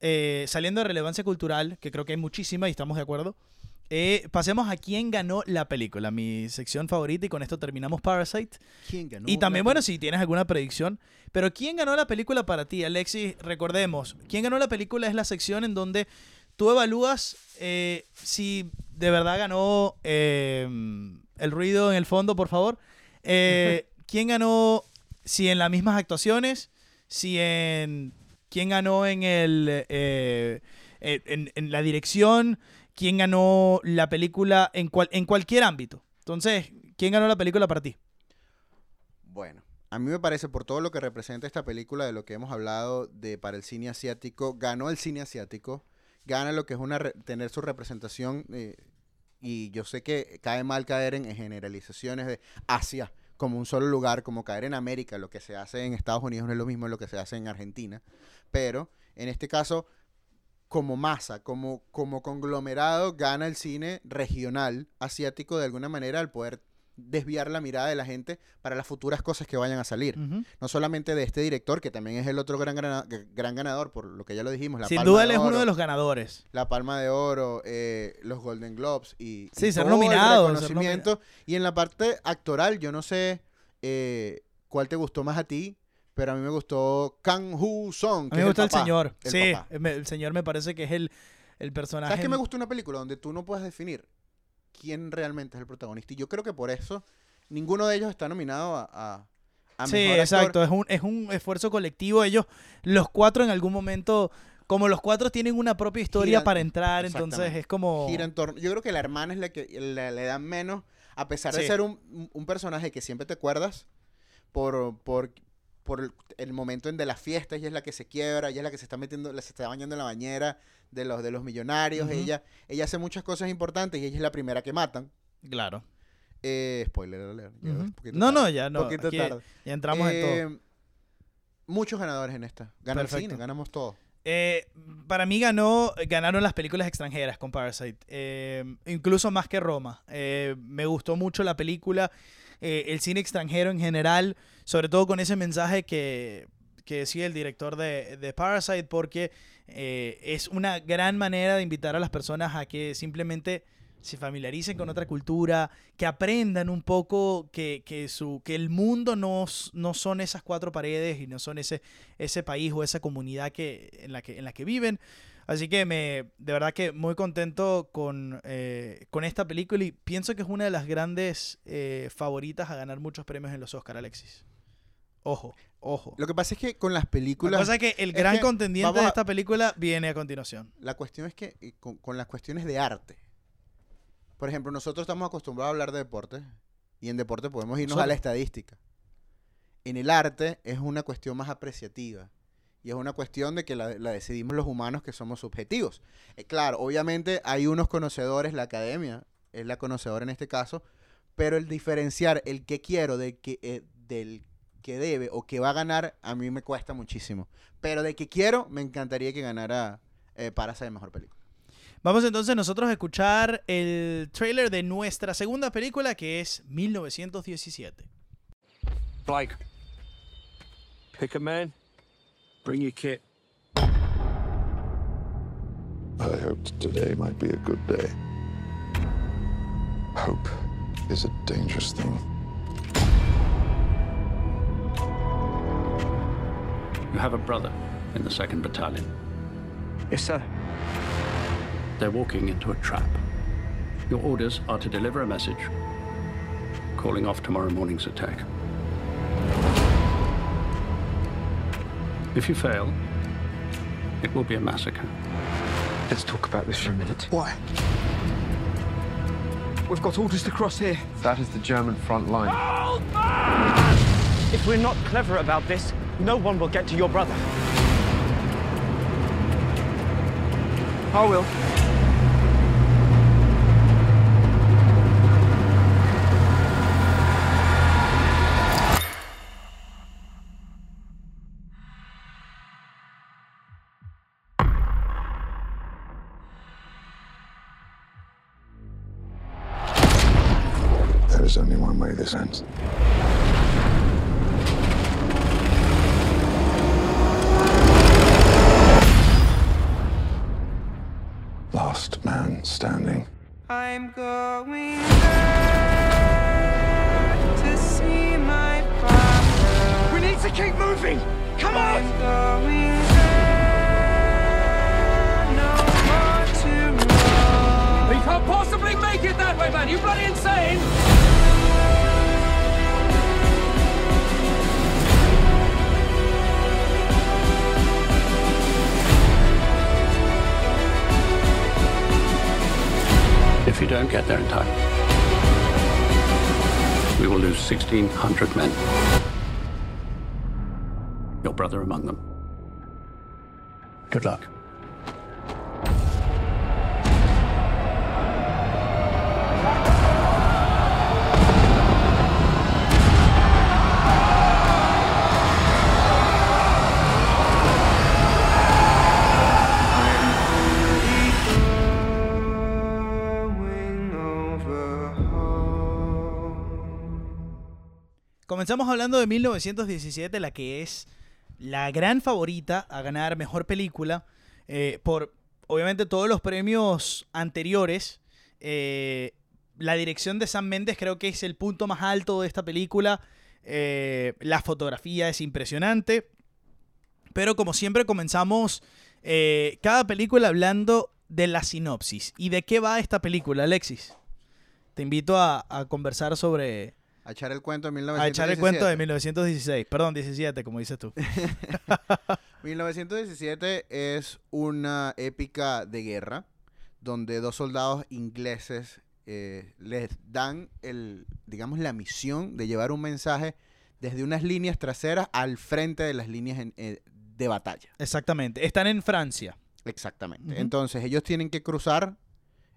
eh, saliendo de relevancia cultural, que creo que hay muchísima y estamos de acuerdo. Eh, pasemos a quién ganó la película, mi sección favorita, y con esto terminamos Parasite. ¿Quién ganó? y también, bueno, si tienes alguna predicción. Pero ¿quién ganó la película para ti, Alexis? Recordemos, ¿quién ganó la película es la sección en donde tú evalúas eh, si de verdad ganó eh, el ruido en el fondo, por favor. ¿Quién ganó, si en las mismas actuaciones, si en... ¿Quién ganó en el... en, en la dirección? ¿Quién ganó la película en, cual, en cualquier ámbito? Entonces, ¿quién ganó la película para ti? Bueno, a mí me parece por todo lo que representa esta película, de lo que hemos hablado de para el cine asiático, ganó el cine asiático, gana lo que es una tener su representación eh, y yo sé que cae mal caer en, en generalizaciones de Asia como un solo lugar, como caer en América, lo que se hace en Estados Unidos no es lo mismo lo que se hace en Argentina, pero en este caso como masa, como, como conglomerado, gana el cine regional asiático de alguna manera al poder desviar la mirada de la gente para las futuras cosas que vayan a salir. No solamente de este director, que también es el otro gran, grana- gran ganador, por lo que ya lo dijimos. La Sin Palma duda él es uno de los ganadores. La Palma de Oro, eh, los Golden Globes y, y Sí, ser todo el nominado, ser reconocimiento. Y en la parte actoral, yo no sé eh, cuál te gustó más a ti, pero a mí me gustó Kang Hu Song. A mí me gusta el, papá, señor. el sí, papá. el señor me parece que es el, el personaje. ¿Sabes qué me gusta una película donde tú no puedes definir quién realmente es el protagonista? Y yo creo que por eso ninguno de ellos está nominado a, a, Sí, exacto. Es un, es un esfuerzo colectivo. Ellos, los cuatro en algún momento, como los cuatro tienen una propia historia para entrar, entonces es como... gira en torno. Yo creo que la hermana es la que le, dan menos, a pesar de ser un, un- un personaje que siempre te acuerdas por, por, por el, el momento en de las fiestas, ella es la que se quiebra, ella es la que se está metiendo, la- se está bañando en la bañera de los, de los millonarios, ella, ella hace muchas cosas importantes y ella es la primera que matan. Claro. Eh, spoiler alert, No, no, ya no. poquito aquí tarde. ya entramos en todo. Eh, Muchos ganadores en esta. Gana el cine, ganamos todo. Eh, para mí ganó, ganaron las películas extranjeras con Parasite, eh, incluso más que Roma. Eh, me gustó mucho la película, eh, el cine extranjero en general, sobre todo con ese mensaje que, que decía el director de, de Parasite, porque eh, es una gran manera de invitar a las personas a que simplemente se familiaricen con otra cultura, que aprendan un poco que, que, su, que el mundo no, no son esas cuatro paredes y no son ese, ese país o esa comunidad que, en, la que, en la que viven. Así que me, de verdad que muy contento con, eh, con esta película y pienso que es una de las grandes eh, favoritas a ganar muchos premios en los Oscar, Alexis. Ojo, ojo. Lo que pasa es que con las Lo que películas... pasa es que el es gran que contendiente de esta película viene a continuación. La cuestión es que eh, con, con las cuestiones de arte. Por ejemplo, nosotros estamos acostumbrados a hablar de deporte y en deporte podemos irnos a la estadística. En el arte es una cuestión más apreciativa y es una cuestión de que la, la decidimos los humanos que somos subjetivos. Eh, claro, obviamente hay unos conocedores, la academia es la conocedora en este caso, pero el diferenciar el que quiero del que, eh, del que debe o que va a ganar a mí me cuesta muchísimo. Pero de que quiero me encantaría que ganara eh, Parasite mejor película. Vamos entonces nosotros a escuchar el trailer de nuestra segunda película que es 1917. Blake. Pick a man. Bring your kit. I hoped today might be a good day. Hope is a dangerous thing. You have a brother in the 2nd Battalion. Yes, sir. They're walking into a trap. Your orders are to deliver a message calling off tomorrow morning's attack. If you fail, it will be a massacre. Let's talk about this for a minute. Why? We've got orders to cross here. That is the German front line. If we're not clever about this, no one will get to your brother. I will. Way this ends. Last man standing. I'm going back to see my father. We need to keep moving. Come on. Get there in time, we will lose 1,600 men. Your brother among them. Good luck. Comenzamos hablando de 1917, la que es la gran favorita a ganar mejor película eh, por, obviamente, todos los premios anteriores. Eh, la dirección de Sam Mendes creo que es el punto más alto de esta película. Eh, la fotografía es impresionante. Pero como siempre comenzamos cada película hablando de la sinopsis. ¿Y de qué va esta película, Alexis? Te invito a conversar sobre... A echar el cuento de A 1917. echar el cuento de 1916. Perdón, 17, como dices tú. 1917 es una épica de guerra donde dos soldados ingleses eh, les dan el, digamos, la misión de llevar un mensaje desde unas líneas traseras al frente de las líneas en- eh, de batalla. Exactamente. Están en Francia. Exactamente. Entonces ellos tienen que cruzar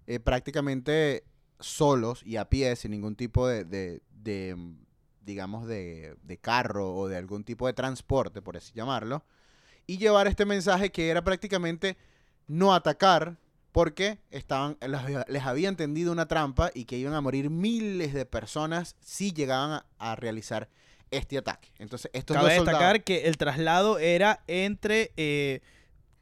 eh, prácticamente solos y a pie, sin ningún tipo de, de- de, mm, digamos, de, de carro o de algún tipo de transporte, por así llamarlo, y llevar este mensaje que era prácticamente no atacar porque estaban, les había- les habían tendido una trampa y que iban a morir miles de personas si llegaban a, a realizar este ataque. Entonces, estos Cabe soldados- destacar que el traslado era entre... eh,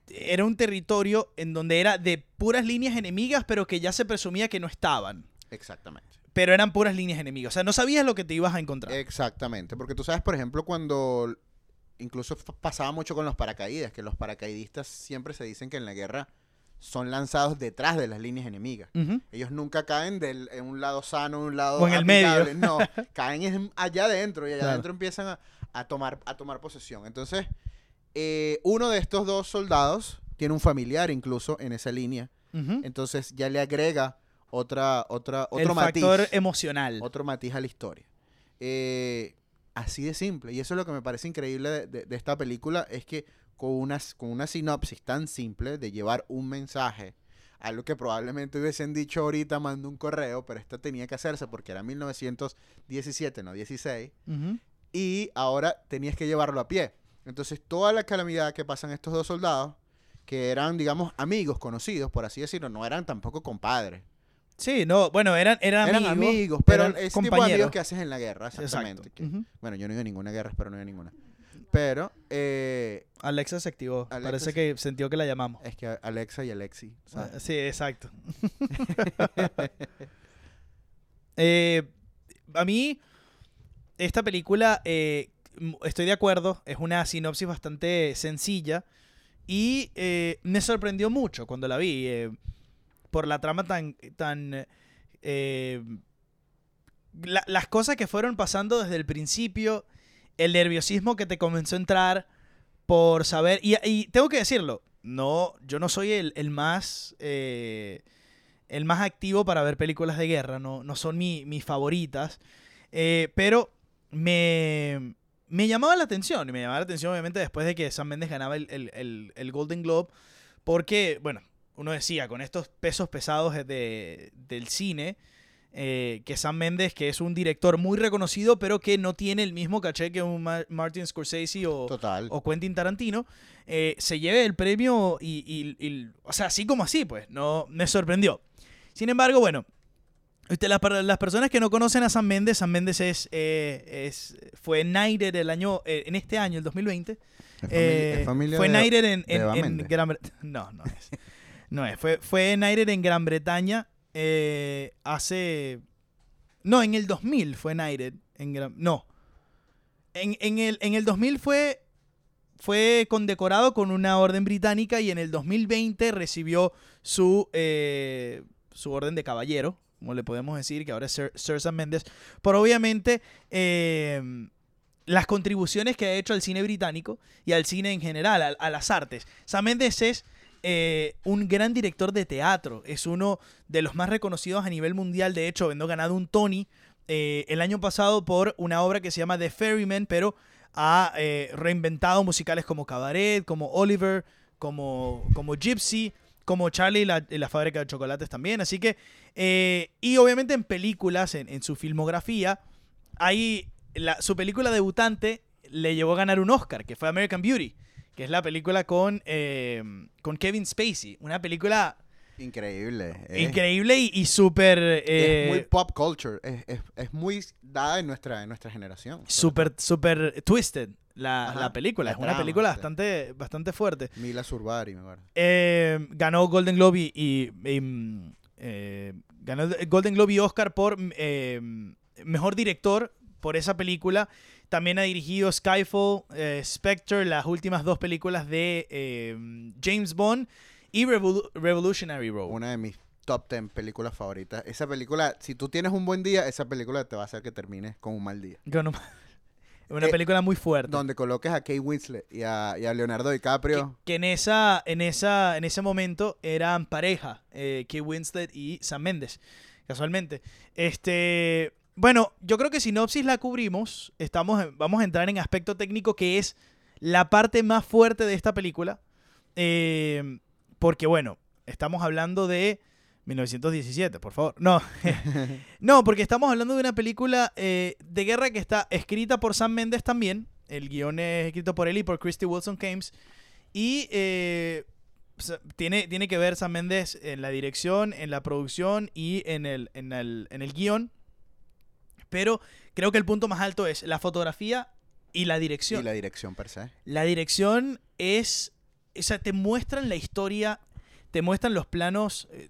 era un territorio en donde era de puras líneas enemigas, pero que ya se presumía que no estaban. Exactamente. Pero eran puras líneas enemigas. O sea, no sabías lo que te ibas a encontrar. Exactamente, porque tú sabes, por ejemplo, cuando incluso pasaba mucho con los paracaídas, que los paracaidistas siempre se dicen que en la guerra son lanzados detrás de las líneas enemigas. Ellos nunca caen del, en un lado sano, en un lado O en el medio. No, caen allá adentro y allá Claro. adentro empiezan a, a tomar, a tomar posesión. Entonces, eh, uno de estos dos soldados tiene un familiar incluso en esa línea. Entonces ya le agrega otra, otra, El otro matiz factor emocional. otro matiz a la historia. Eh, así de simple. Y eso es lo que me parece increíble de, de- de esta película, es que con una, con una sinopsis tan simple de llevar un mensaje, algo que probablemente hubiesen dicho ahorita, mando un correo, pero esto tenía que hacerse porque era 1917, no 16, Ujú. y ahora tenías que llevarlo a pie. Entonces toda la calamidad que pasan estos dos soldados, que eran, digamos, amigos, conocidos, por así decirlo, no eran tampoco compadres. Sí, no, bueno, eran, eran, Eran amigos, amigos, pero eran ese tipo de compañeros. amigos que haces en la guerra, exactamente. que- Ujú. Bueno, yo no he ido a ninguna guerra, espero no ir a ninguna. Pero eh, Alexa se activó. Alexa Parece se- que sintió que la llamamos. es que Alexa y Alexi. ¿sabes? Ah, Sí, exacto. Eh, a mí, esta película, eh, estoy de acuerdo, es una sinopsis bastante sencilla y me sorprendió mucho cuando la vi por la trama tan... tan eh, la- las cosas que fueron pasando desde el principio, el nerviosismo que te comenzó a entrar por saber, y, tengo que decirlo, no, yo no soy el, el más... eh, el más activo para ver películas de guerra, no, no son mi- mis favoritas, eh, pero me, me llamaba la atención, y me llamaba la atención obviamente después de que Sam Mendes ganaba el- el- el Golden Globe, porque, bueno, uno decía, con estos pesos pesados de, del cine, eh, que Sam Mendes, que es un director muy reconocido, pero que no tiene el mismo caché que un Ma- Martin Scorsese o, Total. o Quentin Tarantino, eh, se lleve el premio y, y- y- o sea, así como así, pues, no me sorprendió. Sin embargo, bueno, usted, las, las personas que no conocen a Sam Mendes, Sam Mendes es, eh, es fue Knighted el año, en este año, el 2020. Es famili- Eh, es familia fue de- en, en- en. Gran Bretaña. No, no es. No es. Fue, fue Knighted en Gran Bretaña eh, hace... No, en el 2000 fue Knighted. En Gran, no. En, en el, en el 2000 fue, fue condecorado con una orden británica y en el 2020 recibió su, eh, su orden de caballero, como le podemos decir, que ahora es Sir, Sir Sam Mendes, por obviamente eh, las contribuciones que ha hecho al cine británico y al cine en general, a, a las artes. Sam Mendes es eh, un gran director de teatro, es uno de los más reconocidos a nivel mundial, de hecho, habiendo ganado un Tony eh, el año pasado por una obra que se llama The Ferryman, pero ha eh, reinventado musicales como Cabaret, como Oliver, como, como Gypsy, como Charlie y la, la fábrica de chocolates también. Así que, y obviamente en películas, en, su filmografía, hay su película debutante le llevó a ganar un Oscar, que fue American Beauty, que es la película con, eh, con Kevin Spacey. Una película Increíble. eh. increíble y, y súper... eh, es muy pop culture. Es, es- es muy dada en nuestra, en nuestra generación. Súper, súper twisted la, la película. la es una película bastante, bastante fuerte. Mila Surbari, me acuerdo. Eh, ganó Golden Globe y, y, y, mm, eh, ganó Golden Globe y Oscar por eh, mejor director por esa película. También ha dirigido Skyfall, eh, Spectre, las últimas dos películas de eh, James Bond y Revolu- Revolutionary Road. Una de mis top 10 películas favoritas. Esa película, si tú tienes un buen día, esa película te va a hacer que termines con un mal día. Con un- una Eh, película muy fuerte. Donde coloques a Kate Winslet y a, y a Leonardo DiCaprio. que en esa en esa en ese momento eran pareja eh, Kate Winslet y Sam Mendes casualmente este bueno yo creo que sinopsis la cubrimos. Estamos vamos a entrar en aspecto técnico que es la parte más fuerte de esta película. Eh, porque bueno estamos hablando de 1917 por favor. No no porque estamos hablando de una película eh, de guerra que está escrita por Sam Mendes también. El guion es escrito por él y por Christy Wilson Cames y eh, tiene, tiene que ver Sam Mendes en la dirección, en la producción y en el, en el, en el guion. Pero creo que el punto más alto es la fotografía y la dirección. Y la dirección per se. La dirección es. O sea, te muestran la historia, te muestran los planos. eh,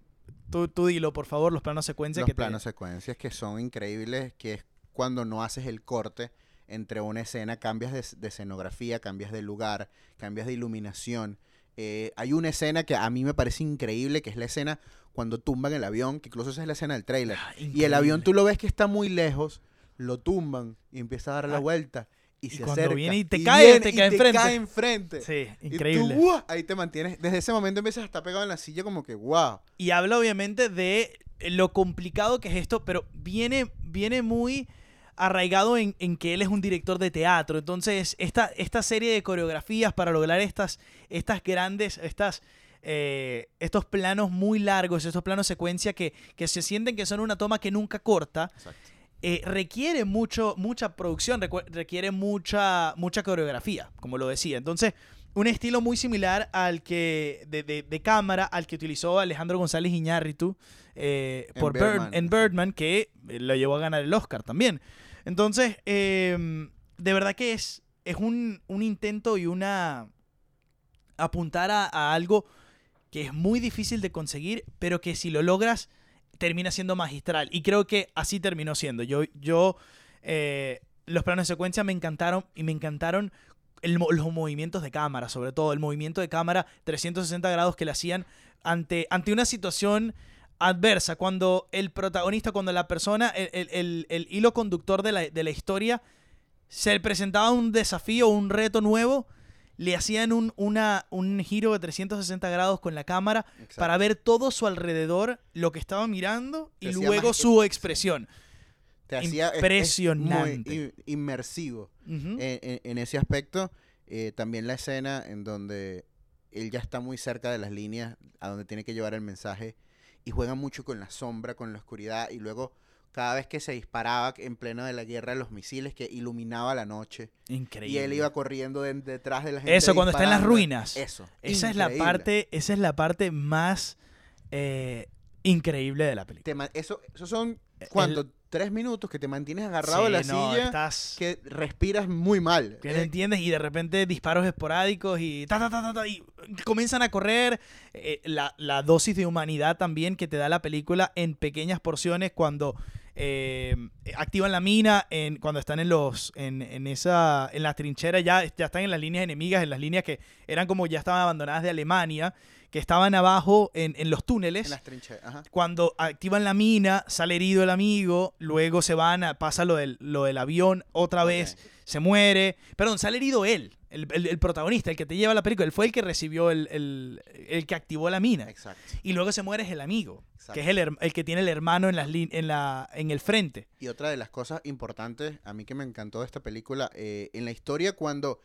Tú, tú dilo, por favor, los planos secuencia Los que te- planos secuencias que son increíbles, que es cuando no haces el corte entre una escena, cambias de, de escenografía, cambias de lugar, cambias de iluminación. Eh, hay una escena que a mí me parece increíble, que es la escena cuando tumban el avión, que incluso esa es la escena del trailer. y el avión tú lo ves que está muy lejos, lo tumban y empieza a dar la Ah, vuelta. Y, y se cuando acerca. viene y te cae, viene te y cae enfrente. cae enfrente. Sí, Y tú, increíble. ¡guau! ahí te mantienes. Desde ese momento empiezas a estar pegado en la silla como que, wow. Y habla obviamente de lo complicado que es esto, pero viene, viene muy arraigado en, en que él es un director de teatro. Entonces, esta, esta serie de coreografías para lograr estas, estas grandes, estas, eh, estos planos muy largos, estos planos secuencia que, que se sienten que son una toma que nunca corta, eh, requiere mucho, mucha producción, requiere mucha, mucha coreografía, como lo decía. Entonces, un estilo muy similar al que de, de- de cámara al que utilizó Alejandro González Iñárritu eh, En por Bird- Birdman. en Birdman, que lo llevó a ganar el Oscar también. Entonces, eh, de verdad que es, es un, un intento y una apuntar a, algo que es muy difícil de conseguir, pero que si lo logras termina siendo magistral. Y creo que así terminó siendo. Yo, yo eh, los planos de secuencia me encantaron y me encantaron el los movimientos de cámara, sobre todo el movimiento de cámara 360 grados que le hacían ante, ante una situación adversa, cuando el protagonista, cuando la persona, el, el- el- el hilo conductor de la, de la historia, se le presentaba un desafío, un reto nuevo, le hacían un, una, un giro de 360 grados con la cámara Exacto. para ver todo su alrededor, lo que estaba mirando y luego más- su expresión. Te hacía es- es Impresionante. muy in- inmersivo Ujú. en, en- en ese aspecto. Eh, también la escena en donde él ya está muy cerca de las líneas a donde tiene que llevar el mensaje y juega mucho con la sombra, con la oscuridad y luego cada vez que se disparaba en pleno de la guerra los misiles que iluminaba la noche Increíble. y él iba corriendo de- detrás de la gente. Eso, cuando está en las ruinas. Eso. Esa es la parte, esa es la parte más eh, increíble de la película. Eso, esos son, ¿cuánto? Tres minutos que te mantienes agarrado Sí, a la no, silla, estás- que respiras muy mal. Que no Eh, entiendes y de repente disparos esporádicos y ta, ta, ta, ta, ta, y comienzan a correr. Eh, la, la dosis de humanidad también que te da la película en pequeñas porciones cuando eh, activan la mina, en, cuando están en los en, en esa en la trinchera ya, ya están en las líneas enemigas, en las líneas que eran como ya estaban abandonadas de Alemania, que estaban abajo en, en los túneles en las trincheras. Ajá. cuando activan la mina, sale herido el amigo, luego se van, a, pasa lo del, lo del avión otra vez, se muere. Perdón, sale herido él, el, el- el protagonista, el que te lleva la película. Él fue el que recibió el, el- el que activó la mina. Exacto. Y luego se muere es el amigo, Exacto. que es el, el que tiene el hermano en, las en, la, en el frente. Y otra de las cosas importantes, a mí que me encantó de esta película, eh, en la historia cuando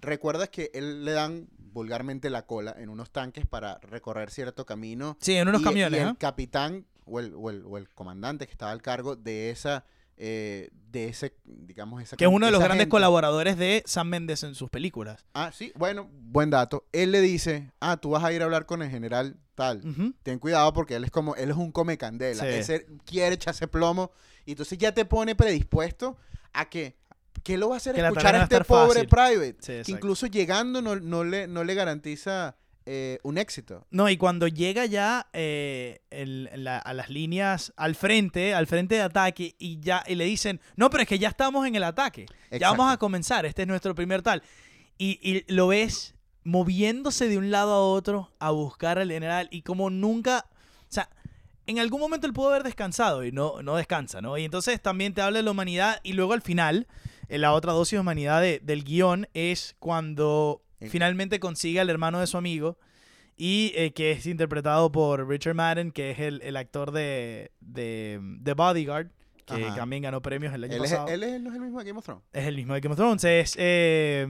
recuerdas que él le dan vulgarmente la cola en unos tanques para recorrer cierto camino. Sí, en unos y- camiones, Y el ¿ah? capitán o el, o el- o el comandante que estaba al cargo de esa, eh, de ese, digamos, esa Que es uno de los grandes gente. colaboradores de Sam Mendes en sus películas. Ah, sí, bueno, buen dato. Él le dice, ah, tú vas a ir a hablar con el general tal. Ten cuidado porque él es como, él es un come candela. Sí. Ese quiere echarse plomo. Y entonces ya te pone predispuesto a que, ¿qué lo va a hacer Que escuchar a este pobre fácil. private? Sí, que exacto. incluso llegando no, no le, no le garantiza eh, un éxito. No, y cuando llega ya eh, el- la- a las líneas al frente, al frente de ataque, y ya y le dicen, no, pero es que ya estamos en el ataque. Ya vamos a Exacto. comenzar, este es nuestro primer tal. Y, y lo ves moviéndose de un lado a otro a buscar al general y como nunca, o sea, en algún momento él pudo haber descansado y no, no descansa, ¿no? Y entonces también te habla de la humanidad y luego al final, la otra dosis de humanidad de- del guion es cuando El- finalmente consigue al hermano de su amigo y eh, que es interpretado por Richard Madden, que es el, el actor de, de The Bodyguard, que Ajá. también ganó premios el año Él, es, pasado. él es- no es el mismo de Game of Thrones. Es el mismo de Game of Thrones, es, eh,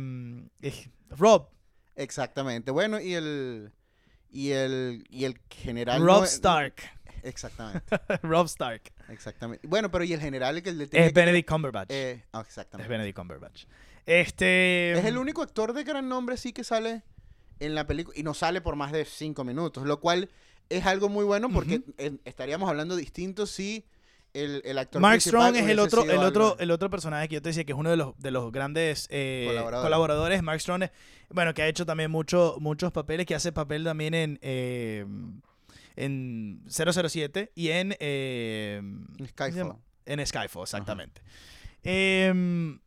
es Rob. Exactamente. Bueno, y el. Y el, y el general. Rob no es- Stark. Exactamente. Rob Stark. Exactamente. Bueno, pero y el general que le tiene Es que- Benedict Cumberbatch. eh, ah, es exactamente. Benedict Cumberbatch. Este. Es el único actor de gran nombre sí que sale en la película y no sale por más de cinco minutos, lo cual es algo muy bueno porque estaríamos hablando distinto si el, el actor Mark Strong es el otro, el otro, algo- el otro personaje que yo te decía que es uno de los, de los grandes eh, Colaboradores. colaboradores. Mark Strong, es- bueno, que ha hecho también mucho, muchos papeles, que hace papel también en, eh, en 007 y en eh, ¿cómo se Skyfall. En Skyfall, exactamente. Em,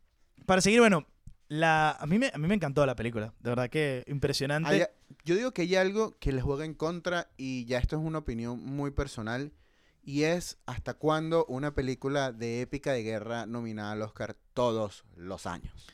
para seguir, bueno, la, a, mí me, a mí me encantó la película. De verdad que impresionante. Hay- yo digo que hay algo que les juega en contra y ya esto es una opinión muy personal y es hasta cuándo una película de épica de guerra nominada al Oscar todos los años.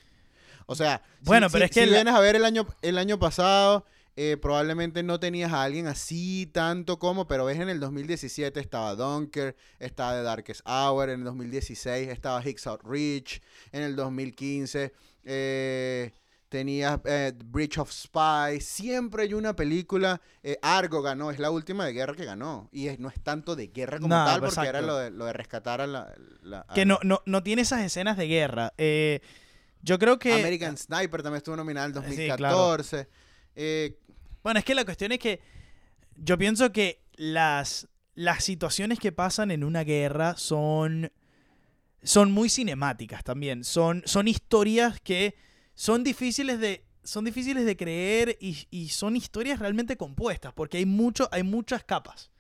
O sea, si- Bueno, si- pero es que si la- vienes a ver el año, el año pasado, eh, probablemente no tenías a alguien así tanto como, pero ves en el 2017 estaba Dunker, estaba The Darkest Hour, en el 2016 estaba Hicks Out Reach, en el 2015 eh, tenías eh, Bridge of Spies, siempre hay una película, eh, Argo ganó, es la última de guerra que ganó, y es- no es tanto de guerra como No, tal, porque era lo de, lo de rescatar a la... la- a que no, no, no tiene esas escenas de guerra. Yo creo que... American Sniper también estuvo nominada en el Sí, 2014. Eh, Bueno, es que la cuestión es que yo pienso que las, las situaciones que pasan en una guerra son, son muy cinemáticas también. Son, son historias que son difíciles de, son difíciles de creer y, y son historias realmente compuestas porque hay, mucho, hay muchas capas.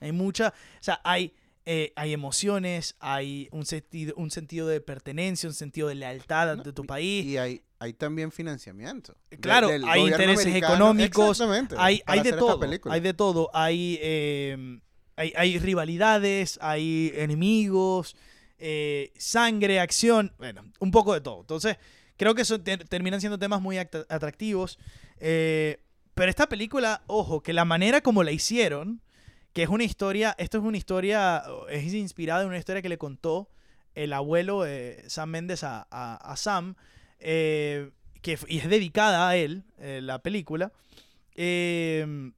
Hay mucha, o sea, hay, eh, hay emociones, hay un sentido, un sentido de pertenencia, un sentido de lealtad ante tu país. y hay, hay también financiamiento. de- Claro, hay intereses económicos, Exactamente, hay, hay de todo, hay de todo, hay, eh, hay, hay rivalidades, hay enemigos, eh, sangre, acción, bueno, un poco de todo. Entonces, creo que te- terminan siendo temas muy act- atractivos. Eh, pero esta película, ojo, que la manera como la hicieron, que es una historia, esto es una historia, es inspirada en una historia que le contó el abuelo de Sam Mendes a, a- a Sam, eh, que, y es dedicada a él, eh, la película. Eh,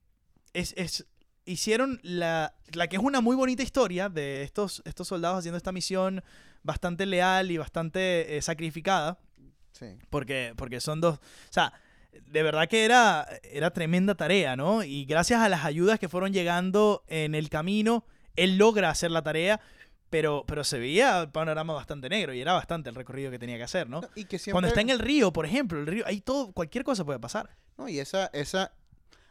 es, es- hicieron la, la que es una muy bonita historia de estos, estos soldados haciendo esta misión bastante leal y bastante sacrificada. Sí. Porque, porque son dos. O sea, de verdad que era, era tremenda tarea, ¿no? Y gracias a las ayudas que fueron llegando en el camino, él logra hacer la tarea. Pero, pero se veía el panorama bastante negro y era bastante el recorrido que tenía que hacer, ¿no? No, y que Cuando está en el río, por ejemplo, el río, ahí todo, cualquier cosa puede pasar. No, y esa, esa,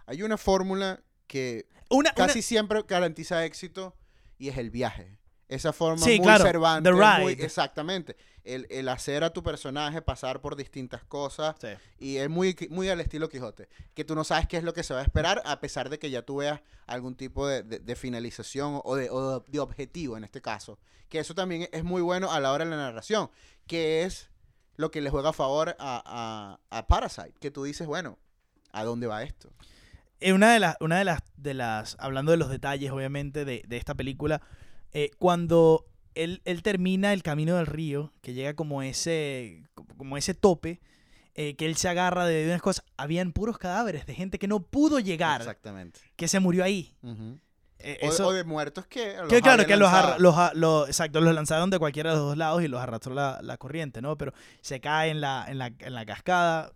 hay una fórmula que Una, casi una- siempre garantiza éxito y es el viaje. Esa forma Sí, muy claro, the muy- ride. exactamente. El, el hacer a tu personaje pasar por distintas cosas Sí. y es muy, muy al estilo Quijote. Que tú no sabes qué es lo que se va a esperar a pesar de que ya tú veas algún tipo de, de- de finalización o, de, o de objetivo en este caso. Que eso también es muy bueno a la hora de la narración. Que es lo que le juega a favor a, a, a Parasite. Que tú dices, bueno, ¿a dónde va esto? Eh, una de las, una de las, de las, hablando de los detalles, obviamente, de, de esta película, eh, cuando él, él termina el camino del río, que llega como ese, como ese tope, eh, que él se agarra de unas cosas, habían puros cadáveres de gente que no pudo llegar, Exactamente. que se murió ahí. Ujú. Eh, O, eso- o de muertos que... los que claro, que los, los, los- exacto, los lanzaron de cualquiera de los dos lados y los arrastró la, la corriente, ¿no? Pero se cae en la, en la, en la cascada.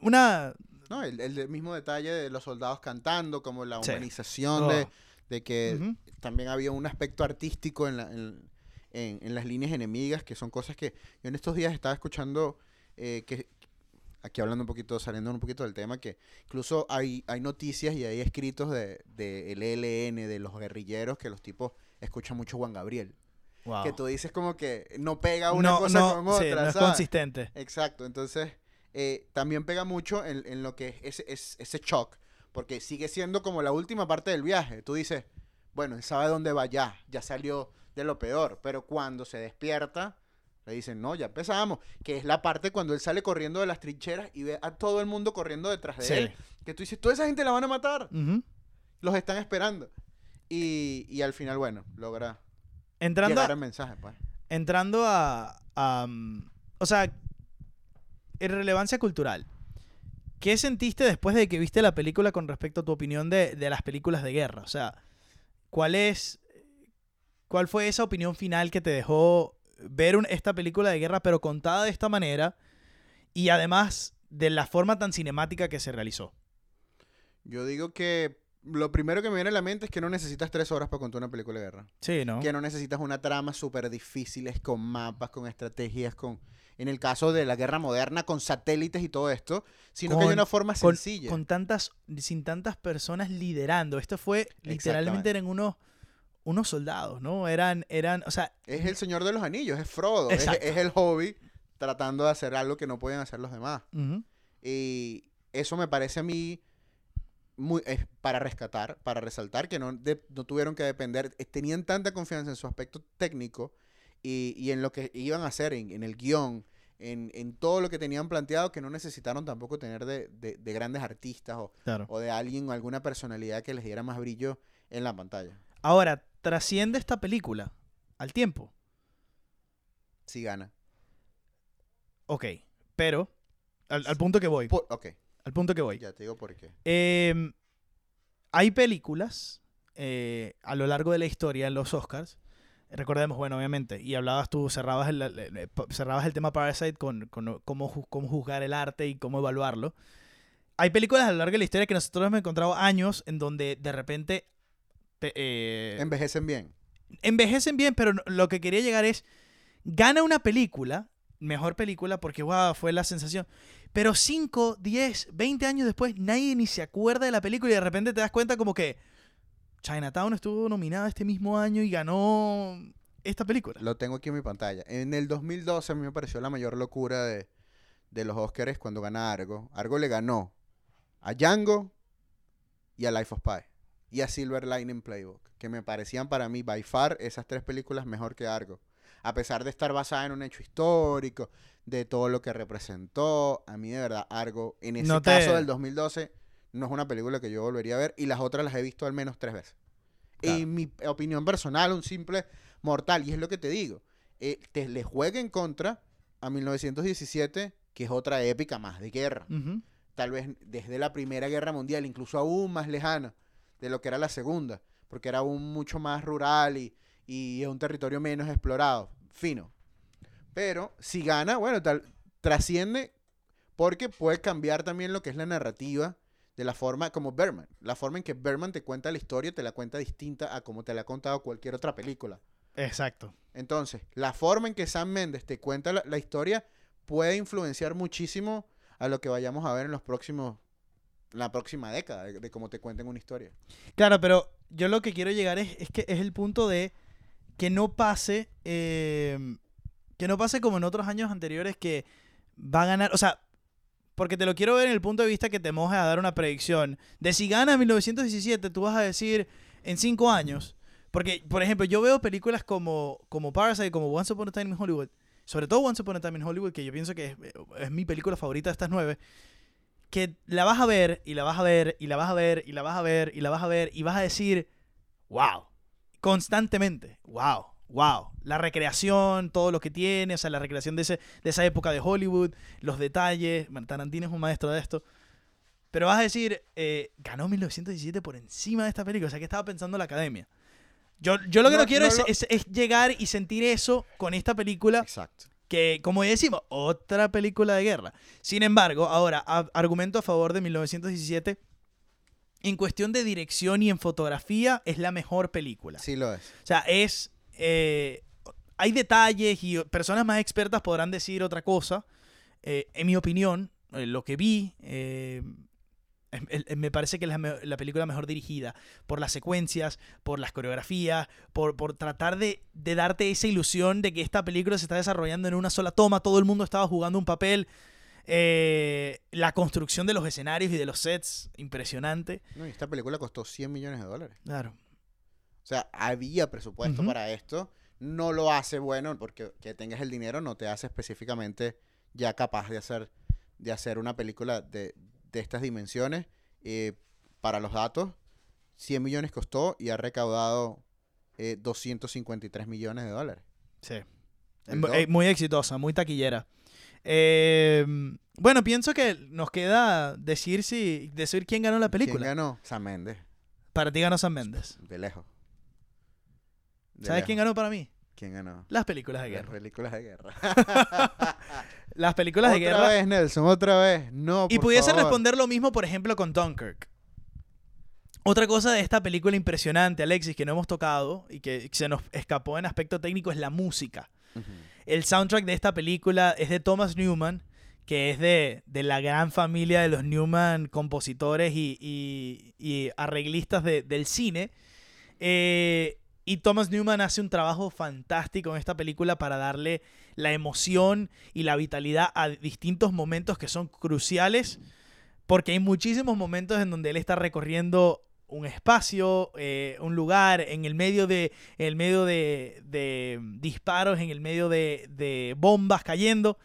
Una... No, el, el mismo detalle de los soldados cantando, como la Sí. humanización Oh. de, de que Ujú. también había un aspecto artístico en, la- en, en- en las líneas enemigas, que son cosas que yo en estos días estaba escuchando, eh, que aquí hablando un poquito, saliendo un poquito del tema, que incluso hay, hay noticias y hay escritos de, de el ELN, de los guerrilleros, que los tipos escuchan mucho Juan Gabriel. Wow. Que tú dices como que no pega una no, cosa no, con otra, sí, no es ¿sabes? consistente. Exacto, entonces eh, también pega mucho en, en lo que es ese, es- ese shock, porque sigue siendo como la última parte del viaje. Tú dices, bueno, él sabe dónde va ya, ya salió de lo peor, pero cuando se despierta, le dicen, no, ya empezamos, que es la parte cuando él sale corriendo de las trincheras y ve a todo el mundo corriendo detrás de Sí. él, que tú dices, toda esa gente la van a matar, los están esperando. Y, y al final, bueno, logra Entrando, llegar al mensaje, pues. entrando a, a, mm, O sea, en relevancia cultural. ¿Qué sentiste después de que viste la película con respecto a tu opinión de, de las películas de guerra? O sea, ¿cuál es. ¿Cuál fue esa opinión final que te dejó ver un- esta película de guerra, pero contada de esta manera? Y además de la forma tan cinemática que se realizó. Yo digo que lo primero que me viene a la mente es que no necesitas tres horas para contar una película de guerra. Sí, ¿no? Que no necesitas una trama súper difíciles con mapas, con estrategias, con... En el caso de la guerra moderna, con satélites y todo esto, sino que hay Con- una forma con, sencilla. con tantas, sin tantas personas liderando. Esto fue literalmente eran unos, unos soldados, ¿no? Eran, eran, o sea, Es el Señor de los Anillos, es Frodo, es, el hobby tratando de hacer algo que no pueden hacer los demás. Y eso me parece a mí muy, para rescatar, para resaltar que no, de- no tuvieron que depender, eh, tenían tanta confianza en su aspecto técnico y, y en lo que iban a hacer, en, en el guion, en, en todo lo que tenían planteado, que no necesitaron tampoco tener de, de- de grandes artistas o, claro. o de alguien o alguna personalidad que les diera más brillo en la pantalla. Ahora, trasciende esta película al tiempo. Si gana. Ok, pero al, al punto que voy. Por- ok, Al punto que voy. ya te digo por qué. Em, hay películas eh, a lo largo de la historia en los Oscars. Recordemos, bueno, obviamente, y hablabas tú, cerrabas el, cerrabas el tema Parasite con, con cómo, ju- cómo juzgar el arte y cómo evaluarlo. Hay películas a lo largo de la historia que nosotros hemos encontrado años en donde de repente eh, Envejecen bien. envejecen bien, pero lo que quería llegar es, gana una película, mejor película, porque wow, fue la sensación, pero 5, 10, 20 años después, nadie ni se acuerda de la película y de repente te das cuenta como que Chinatown estuvo nominada este mismo año y ganó esta película. Lo tengo aquí en mi pantalla. En el 2012 a mí me pareció la mayor locura de, de los Oscars cuando gana Argo. Argo le ganó a Django y a Life of Pi. Y a Silver Lining Playbook. Que me parecían para mí, by far, esas tres películas mejor que Argo. a pesar de estar basada en un hecho histórico, de todo lo que representó, a mí de verdad Argo, en ese No te- caso del 2012, no es una película que yo volvería a ver y las otras las he visto al menos tres veces. Claro. En mi opinión personal, un simple mortal, y es lo que te digo, eh, te le juega en contra a 1917, que es otra épica más de guerra tal vez desde la Primera Guerra Mundial, incluso aún más lejana de lo que era la Segunda, porque era aún mucho más rural y, y es un territorio menos explorado, fino. Pero si gana, bueno, tal, trasciende porque puede cambiar también lo que es la narrativa de la forma como Berman. La forma en que Berman te cuenta la historia te la cuenta distinta a como te la ha contado cualquier otra película. Exacto. Entonces, la forma en que Sam Mendes te cuenta la, la historia puede influenciar muchísimo a lo que vayamos a ver en los próximos, la próxima década, de, cómo te cuenten una historia. Claro, pero yo lo que quiero llegar es, es que es el punto de que no pase, eh, que no pase como en otros años anteriores que va a ganar, o sea, porque te lo quiero ver en el punto de vista que te mojes a dar una predicción de si gana 1917, tú vas a decir en cinco años, porque por ejemplo yo veo películas como como Parasite, como Once Upon a Time in Hollywood, sobre todo Once Upon a Time in Hollywood, que yo pienso que es, es mi película favorita de estas nueve que la vas a ver y la vas a ver y la vas a ver y la vas a ver y la vas a ver y vas a decir, wow, constantemente, wow, wow. La recreación, todo lo que tiene, o sea, la recreación de, ese, de esa época de Hollywood, los detalles, Tarantino es un maestro de esto. Pero vas a decir, eh, ganó 1917 por encima de esta película, o sea, que estaba pensando la academia. Yo, yo lo que no, No- quiero no es, es- es llegar y sentir eso con esta película Exacto. Que, como decimos, otra película de guerra. Sin embargo, ahora, a- argumento a favor de 1917. En cuestión de dirección y en fotografía, es la mejor película. Sí lo es. O sea, es. eh, hay detalles y personas más expertas podrán decir otra cosa. Eh, en mi opinión, eh, lo que vi. Em- em- me parece que es la, película mejor dirigida por las secuencias, por las coreografías, por, por tratar de, de darte esa ilusión de que esta película se está desarrollando en una sola toma, todo el mundo estaba jugando un papel, eh, la construcción de los escenarios y de los sets, impresionante. No, y esta película costó 100 millones de dólares. Claro. O sea, había presupuesto para esto. No lo hace bueno porque que tengas el dinero no te hace específicamente ya capaz de hacer, de hacer una película de, de estas dimensiones. Eh, para los datos, 100 millones costó y ha recaudado eh, 253 millones de dólares. Sí. Eh, Muy exitosa, muy taquillera. Eh, bueno, pienso que nos queda decir si decir quién ganó la película. ¿Quién ganó? Sam Mendes, Para ti ganó Sam Mendes. de lejos. De ¿Sabes lejos. quién ganó para mí? ¿Quién ganó? Las películas de Las guerra. películas de guerra. Las películas de otra guerra. vez, Nelson, otra vez. No, Y por pudiese favor. responder lo mismo, por ejemplo, con Dunkirk. Otra cosa de esta película impresionante, Alexis, que no hemos tocado y que se nos escapó en aspecto técnico es la música. El soundtrack de esta película es de Thomas Newman, que es de, de la gran familia de los Newman compositores y, y- y arreglistas de- del cine. Eh, y Thomas Newman hace un trabajo fantástico en esta película para darle la emoción y la vitalidad a distintos momentos que son cruciales, porque hay muchísimos momentos en donde él está recorriendo un espacio, eh, un lugar, en el medio de, el medio de, disparos, en el medio de, bombas cayendo,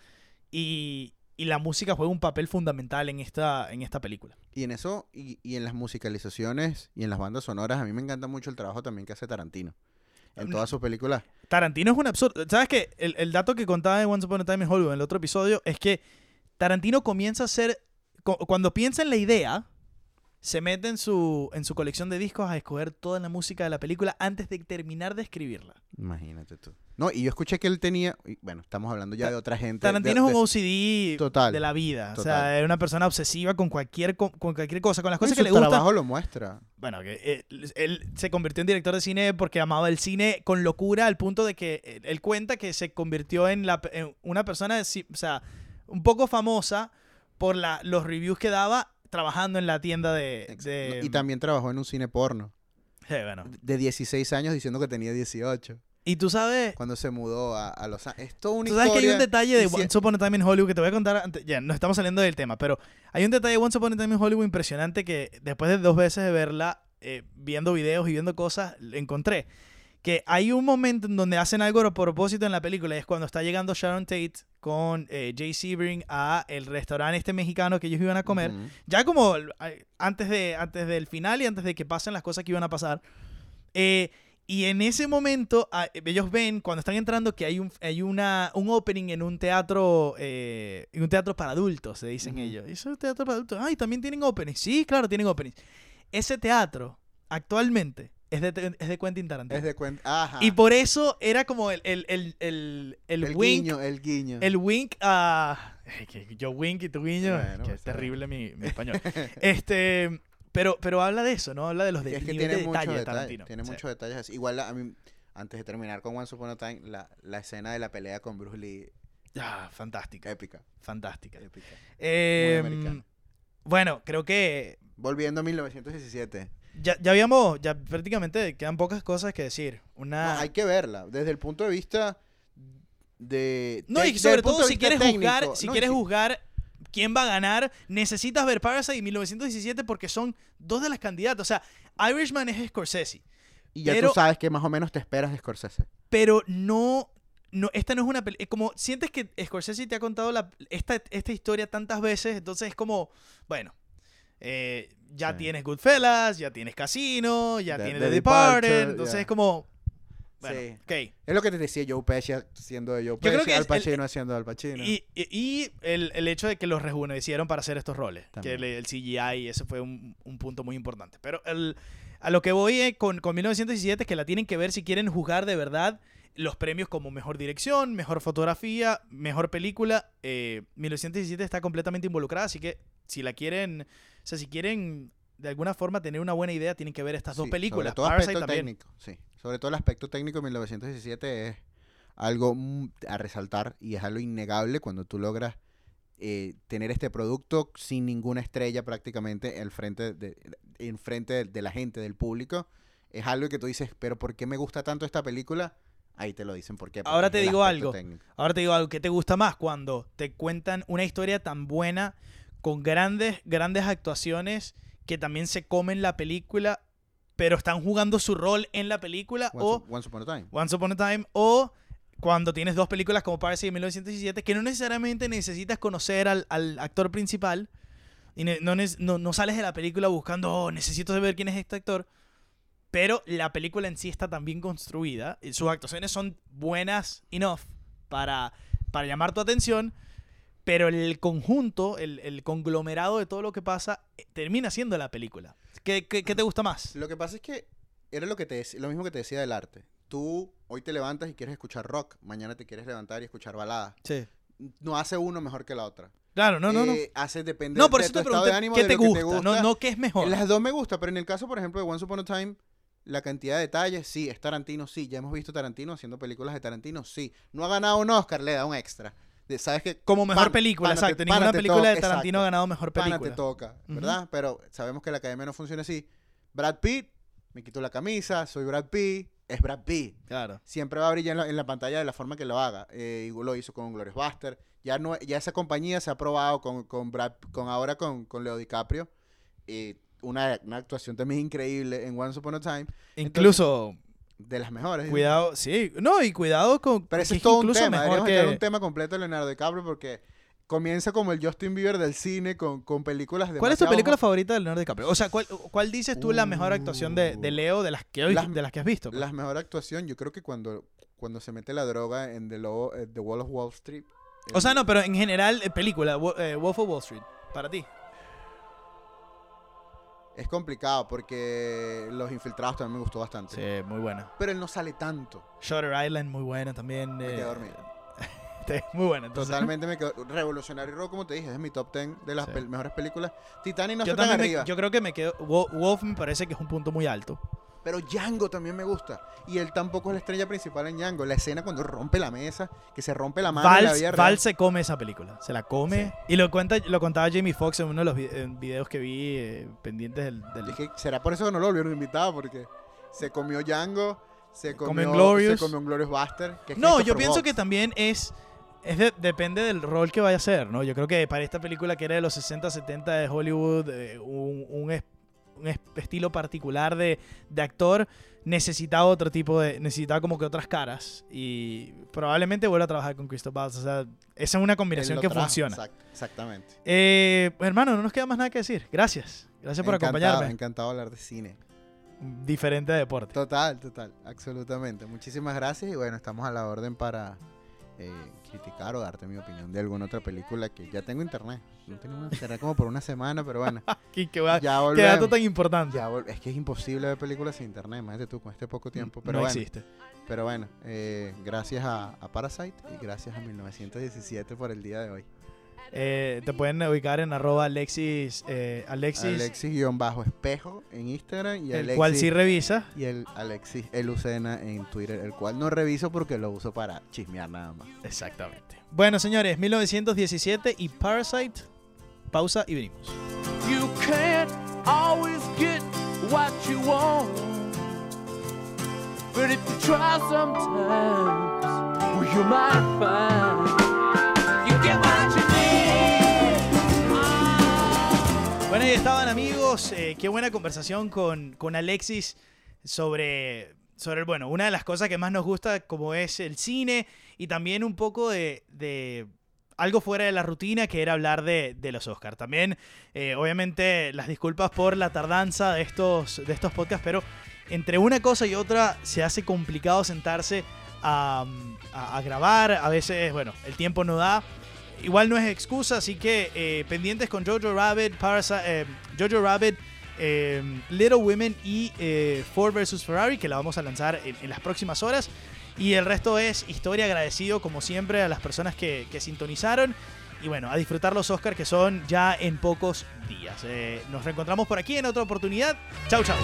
y, y la música juega un papel fundamental en esta, en esta película. Y en eso, y, y en las musicalizaciones y en las bandas sonoras, a mí me encanta mucho el trabajo también que hace Tarantino. En todas sus películas. Tarantino es un absurdo. ¿Sabes qué? El, el dato que contaba en Once Upon a Time in Hollywood en el otro episodio es que Tarantino comienza a cu- Cuando piensa en la idea, se mete en su, en su colección de discos a escoger toda la música de la película antes de terminar de escribirla. Imagínate tú. No, y yo escuché que él tenía. y bueno, estamos hablando ya de otra gente. Tarantino de- es un OCD Total, de la vida. O sea, es una persona obsesiva con cualquier, co- con cualquier cosa, con las cosas y que su le gustan. trabajo lo muestra. Bueno, que eh, él, se convirtió en director de cine porque amaba el cine con locura al punto de que él, él cuenta que se convirtió en, la, en una persona, de o sea, un poco famosa por la, los reviews que daba trabajando en la tienda de... de- Y también trabajó en un cine porno. Sí, bueno. De 16 años diciendo que tenía 18. Y tú sabes... Cuando se mudó a, a Los Ángeles. Es toda una Tú sabes que hay un historia, detalle de si- Once Upon a Time in Hollywood que te voy a contar. antes- ya, no estamos saliendo del tema, pero hay un detalle de Once Upon a Time in Hollywood impresionante que después de dos veces de verla, eh, viendo videos y viendo cosas, encontré. que hay un momento en donde hacen algo a propósito en la película, y es cuando está llegando Sharon Tate con eh, Jay Sebring a el restaurante este mexicano que ellos iban a comer, ya como eh, antes, de, antes del final y antes de que pasen las cosas que iban a pasar. Eh, y en ese momento, ah, ellos ven cuando están entrando que hay un, hay una, un opening en un teatro, eh, en un teatro para adultos, se dicen Ujú. ellos. ¿Y eso es un teatro para adultos? Ay, también tienen openings. Sí, claro, tienen openings. Ese teatro, actualmente, es de, es de Quentin Tarantino. Es de cuenta. Ajá. Y por eso era como el, el, el, el, el el wink. guiño, el guiño. El wink a. Yo wink y tu guiño. Bueno, que pues, terrible mi, mi español. este. Pero, pero habla de eso, ¿no? Habla de los de, es que tiene de detalle. Tarantino. Tiene Sí. muchos detalles así. Igual a mí, antes de terminar con Once Upon a Time, la, la escena de la pelea con Bruce Lee, Ah, fantástica. épica. Fantástica. épica. Eh, americano. bueno, creo que Volviendo a 1917. Ya, ya habíamos, ya prácticamente quedan pocas cosas que decir. Una. No, hay que verla. Desde el punto de vista de. No, y sobre todo si quieres juzgar, técnico, si no, y quieres sí. juzgar quién va a ganar, necesitas ver Parasite y 1917 porque son dos de las candidatas. O sea, Irishman es Scorsese, Y ya pero- tú sabes que más o menos te esperas de Scorsese. pero no, no esta no es una película. Como sientes que Scorsese te ha contado la, esta, esta historia tantas veces, entonces es como, bueno, eh, ya Sí. tienes Goodfellas, ya tienes Casino, ya The- tienes The The Departed, Departed, entonces ya. es como, bueno, Sí. ok. Es lo que te decía Joe Pesci siendo de Joe creo Pesci, que Al Pacino haciendo Al Pacino. Y, y- y el, el hecho de que los rejuvenecieron para hacer estos roles, También. que el, el CGI, ese fue un, un punto muy importante. Pero el- a lo que voy eh, con, con 1917 es que la tienen que ver si quieren jugar de verdad los premios como mejor dirección, mejor fotografía, mejor película. Eh, 1917 está completamente involucrada, así que si la quieren, o sea, si quieren de alguna forma tener una buena idea, tienen que ver estas dos películas. Sobre todo Parasite aspecto también. técnico, sí. Sobre todo el aspecto técnico de 1917 es algo a resaltar y es algo innegable cuando tú logras eh, tener este producto sin ninguna estrella prácticamente en frente de, en frente de, de la gente, del público. Es algo que tú dices, pero ¿por qué me gusta tanto esta película? Ahí te lo dicen, ¿por qué? Porque Ahora te digo algo. técnico. Ahora te digo algo. ¿Qué te gusta más? Cuando te cuentan una historia tan buena, con grandes, grandes actuaciones, que también se comen la película, pero están jugando su rol en la película, Once, o Once Upon a Time. Once Upon a Time, o cuando tienes dos películas como Parasite de 1917, que no necesariamente necesitas conocer al, al actor principal, y no, no, no sales de la película buscando, oh, necesito saber quién es este actor, pero la película en sí está tan bien construida, sus actuaciones son buenas enough para, para llamar tu atención, pero el conjunto, el, el conglomerado de todo lo que pasa, eh, termina siendo la película. ¿Qué, qué, qué te gusta más? Lo que pasa es que era lo que te lo mismo que te decía del arte. Tú hoy te levantas y quieres escuchar rock, mañana te quieres levantar y escuchar balada. Sí. No hace uno mejor que la otra. Claro, no, no, no. Eh, hace depende No, por de eso te pregunté de ánimo, qué de te lo que gusta, no, no qué es mejor. Las dos me gusta, pero en el caso, por ejemplo, de Once Upon a Time, la cantidad de detalles, sí, es Tarantino, sí, ya hemos visto Tarantino haciendo películas de Tarantino, sí. No ha ganado un Oscar, le da un extra. De- ¿Sabes qué? Como mejor Pan- película, exacto. Ninguna película de Tarantino ha ganado mejor película. te toca. ¿verdad? Pero sabemos que la academia no funciona así. Brad Pitt, me quito la camisa, soy Brad Pitt, es Brad Pitt. Claro. Siempre va a brillar en la, en la pantalla de la forma que lo haga. Eh, igual lo hizo con Glorious Buster. Ya, no, ya esa compañía se ha probado con, con, Brad- con ahora con, con Leo DiCaprio. Eh, una, una actuación también increíble en Once Upon a Time. Incluso, De las mejores. cuidado, sí. No, y cuidado con. Pero ese es todo un tema. Deberíamos que. un tema completo de Leonardo DiCaprio porque comienza como el Justin Bieber del cine con, con películas de ¿Cuál es tu película favorita de Leonardo DiCaprio? O sea, ¿cuál, cuál dices tú la mejor actuación de, de Leo de las que, hoy- Uh. Las- de las que has visto? pues? La mejor actuación, yo creo que cuando, cuando se mete la droga en The, Lobo- eh, The Wall of Wall Street. O sea, el- no, pero en general, eh, película, Wo- eh, Wolf of Wall Street, para ti. Es complicado porque Los Infiltrados también me gustó bastante. Sí, muy buena. Pero él no sale tanto. Shutter Island, muy buena también. Me eh, quedé dormido. muy buena, entonces. Totalmente me quedó. Revolucionario Road, como te dije, es mi top 10 de las Sí. pel- mejores películas. Titanic no Yo, está tan me- arriba. yo creo que me quedo. Wo- Wolf me parece que es un punto muy alto. Pero Django también me gusta. Y él tampoco es la estrella principal en Django. La escena cuando rompe la mesa, que se rompe la mano en la Val, Val se come esa película. Se la come. Y lo cuenta lo contaba Jamie Foxx en uno de los videos que vi eh, pendientes del. del- Dije, ¿será por eso que no lo volvieron invitado? Porque se comió Django, se comió Inglourious. se comió un Glorious Buster. que es No, yo pienso que también es. es de- depende del rol que vaya a ser, ¿no? Yo creo que para esta película que era de los 60, 70 de Hollywood, eh, un, un es- un es- estilo particular de, de actor, necesitaba otro tipo de. necesitaba como que otras caras. Y probablemente vuelva a trabajar con Christoph Waltz. O sea, esa es una combinación que trajo, funciona. exact- exactamente. Eh, hermano, no nos queda más nada que decir. Gracias. Gracias por Encantado, acompañarme. Encantado de hablar de cine. Diferente deporte. Total, total, absolutamente. Muchísimas gracias y bueno, estamos a la orden para eh, criticar o darte mi opinión de alguna otra película que ya tengo internet. No tengo internet como por una semana, pero bueno. Qué, qué va- ya qué volvemos. dato tan importante. Ya es que es imposible ver películas sin internet, imagínate tú, con este poco tiempo. Pero no bueno, existe. Pero bueno, eh, gracias a, a Parasite y gracias a 1917 por el día de hoy. Eh, te pueden ubicar en arroba Alexis. eh, Alexis, Alexis-espejo en Instagram y el Alexis, cual sí revisa. y el Alexis Elucena en Twitter, el cual no reviso porque lo uso para chismear nada más. Exactamente. Bueno, señores, 1917 y Parasite. Pausa y venimos. You can't always get what you want. But if you try sometimes, well, you might find Bueno, ahí estaban amigos. eh, qué buena conversación con, con Alexis sobre, sobre, bueno, una de las cosas que más nos gusta como es el cine y también un poco de, de algo fuera de la rutina que era hablar de, de los Oscars. También, eh, obviamente, las disculpas por la tardanza de estos, de estos podcasts, pero entre una cosa y otra se hace complicado sentarse a, a- a grabar. A veces, bueno, el tiempo no da. Igual no es excusa, así que eh, pendientes con Jojo Rabbit, Parasite, eh, Jojo Rabbit, eh, Little Women y Ford vs. Ferrari, que la vamos a lanzar en, las próximas horas. Y el resto es historia agradecido, como siempre, a las personas que, sintonizaron. Y bueno, a disfrutar los Oscars que son ya en pocos días. Nos reencontramos por aquí en otra oportunidad. Chau, chau.